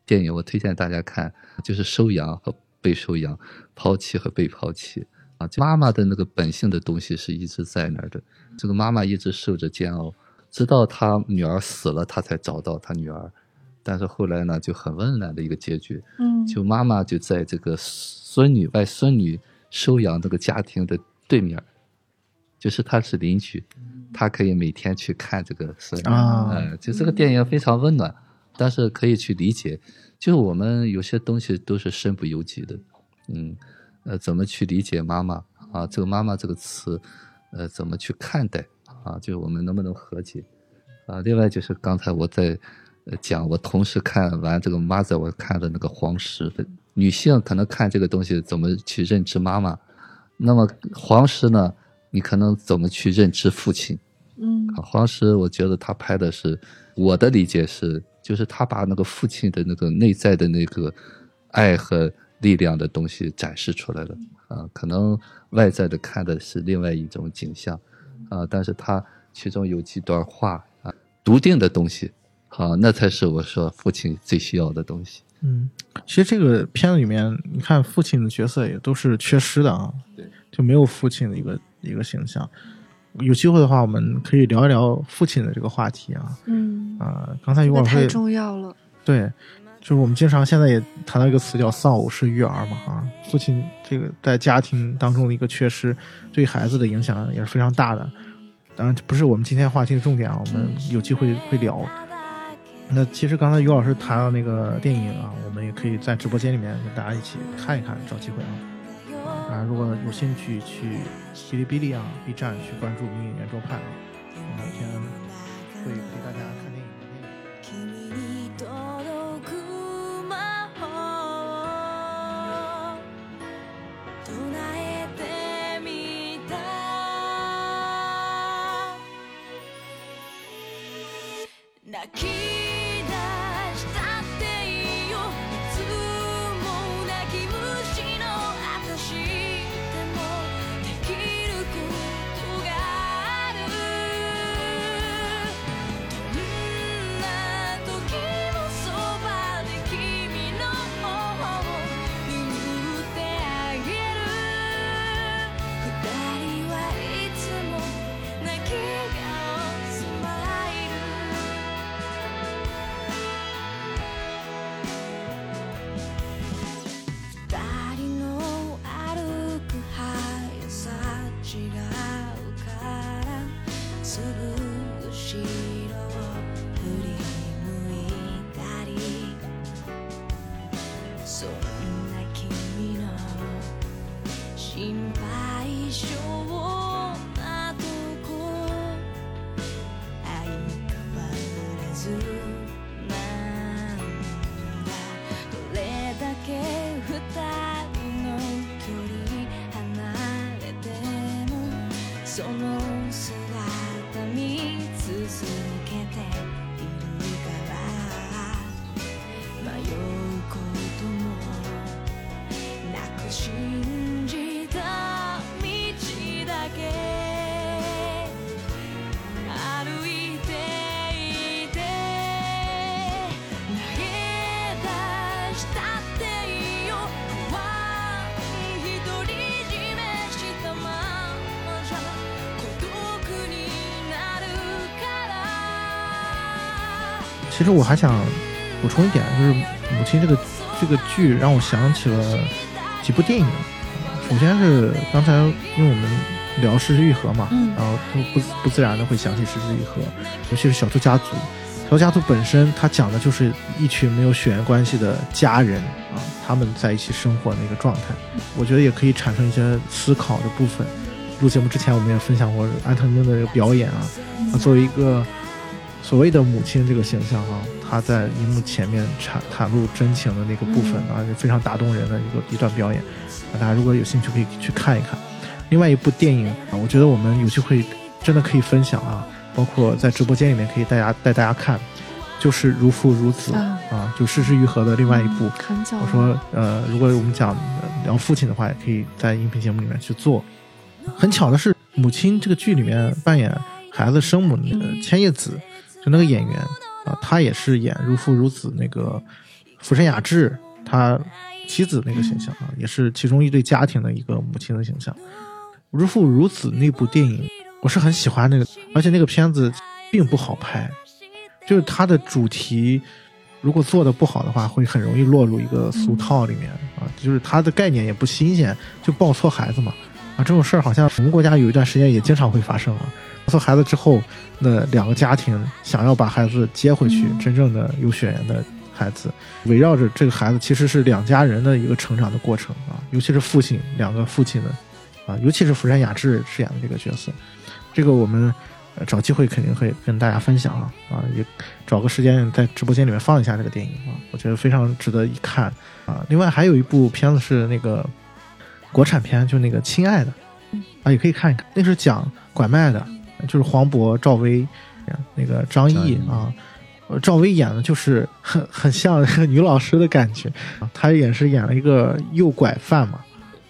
电影，我推荐大家看，就是收养和被收养，抛弃和被抛弃。啊。就妈妈的那个本性的东西是一直在那儿的，这个妈妈一直受着煎熬，直到她女儿死了，她才找到她女儿。但是后来呢，就很温暖的一个结局，嗯，就妈妈就在这个孙女外孙女收养这个家庭的对面，就是她是邻居，她可以每天去看这个孙女。啊。呃，就这个电影非常温暖，但是可以去理解，就是我们有些东西都是身不由己的，嗯，呃，怎么去理解妈妈啊？这个“妈妈”这个词，呃，怎么去看待啊？就是我们能不能和解啊？另外就是刚才我在呃讲，我同时看完这个《Mother》，我看的那个黄石，女性可能看这个东西怎么去认知妈妈，那么黄石呢，你可能怎么去认知父亲？嗯啊，黄石，我觉得他拍的是，我的理解是，就是他把那个父亲的那个内在的那个爱和力量的东西展示出来了。啊，可能外在的看的是另外一种景象，啊，但是他其中有几段话啊，笃定的东西，啊，那才是我说父亲最需要的东西。嗯，其实这个片子里面，你看父亲的角色也都是缺失的啊，对，就没有父亲的一个一个形象。有机会的话，我们可以聊一聊父亲的这个话题啊嗯，啊、刚才于老师太重要了。对，就是我们经常现在也谈到一个词叫“丧偶式育儿”嘛啊，父亲这个在家庭当中的一个缺失，对孩子的影响也是非常大的。当然，这不是我们今天话题的重点啊，我们有机会会聊。那其实刚才于老师谈到那个电影啊，我们也可以在直播间里面跟大家一起看一看，找机会啊。如果有兴趣去哔哩哔哩啊、B 站去关注《迷影圆桌派》啊，我每天会陪大家看其实我还想补充一点，就是母亲这个这个剧让我想起了几部电影。首先是刚才因为我们聊《失之愈合》嘛，嗯然后就不不自然的会想起《失之愈合》，尤其是小兔家族。小兔家族本身，它讲的就是一群没有血缘关系的家人啊，他们在一起生活的一个状态。我觉得也可以产生一些思考的部分。录节目之前，我们也分享过安藤樱的这个表演啊，他作为一个所谓的母亲这个形象啊，她在荧幕前面袒袒露真情的那个部分啊，就非常打动人的一个一段表演。啊，大家如果有兴趣可以去看一看。另外一部电影啊，我觉得我们有机会真的可以分享啊，包括在直播间里面可以大家带大家看，就是《如父如子》啊啊，就《失之愈合》的另外一部。我说，呃，如果我们讲呃聊父亲的话，也可以在音频节目里面去做。很巧的是，母亲这个剧里面扮演孩子生母千叶子，就那个演员啊，他也是演如父如子那个福山雅治他妻子那个形象啊，也是其中一对家庭的一个母亲的形象。如父如子那部电影，我是很喜欢那个，而且那个片子并不好拍，就是它的主题。如果做的不好的话，会很容易落入一个俗套里面啊，就是它的概念也不新鲜，就抱错孩子嘛啊，这种事儿好像我们国家有一段时间也经常会发生啊。抱错孩子之后，那两个家庭想要把孩子接回去，真正的有血缘的孩子，围绕着这个孩子，其实是两家人的一个成长的过程啊，尤其是父亲两个父亲的啊，尤其是福山雅治饰演的这个角色，这个我们。呃，找机会肯定会跟大家分享啊啊，也找个时间在直播间里面放一下这个电影啊，我觉得非常值得一看啊。另外还有一部片子是那个国产片，就那个《亲爱的》啊，也可以看一看，那是讲拐卖的，就是黄渤、赵薇，那个张译啊，呃赵薇演的就是很 (laughs) 很像那 (laughs) 个女老师的感觉啊，她也是演了一个诱拐犯嘛，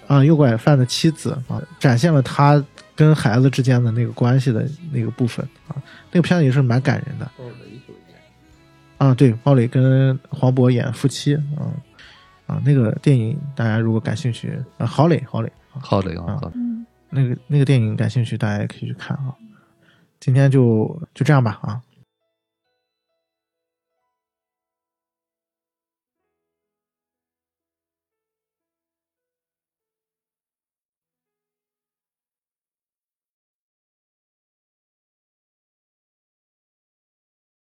啊，诱拐犯的妻子啊，展现了她。跟孩子之间的那个关系的那个部分啊，那个片子也是蛮感人的。啊，对，鲍蕾跟黄渤演夫妻，啊啊，那个电影大家如果感兴趣，啊，郝蕾，郝蕾，郝蕾啊，嗯，那个那个电影感兴趣，大家也可以去看啊。今天就就这样吧，啊，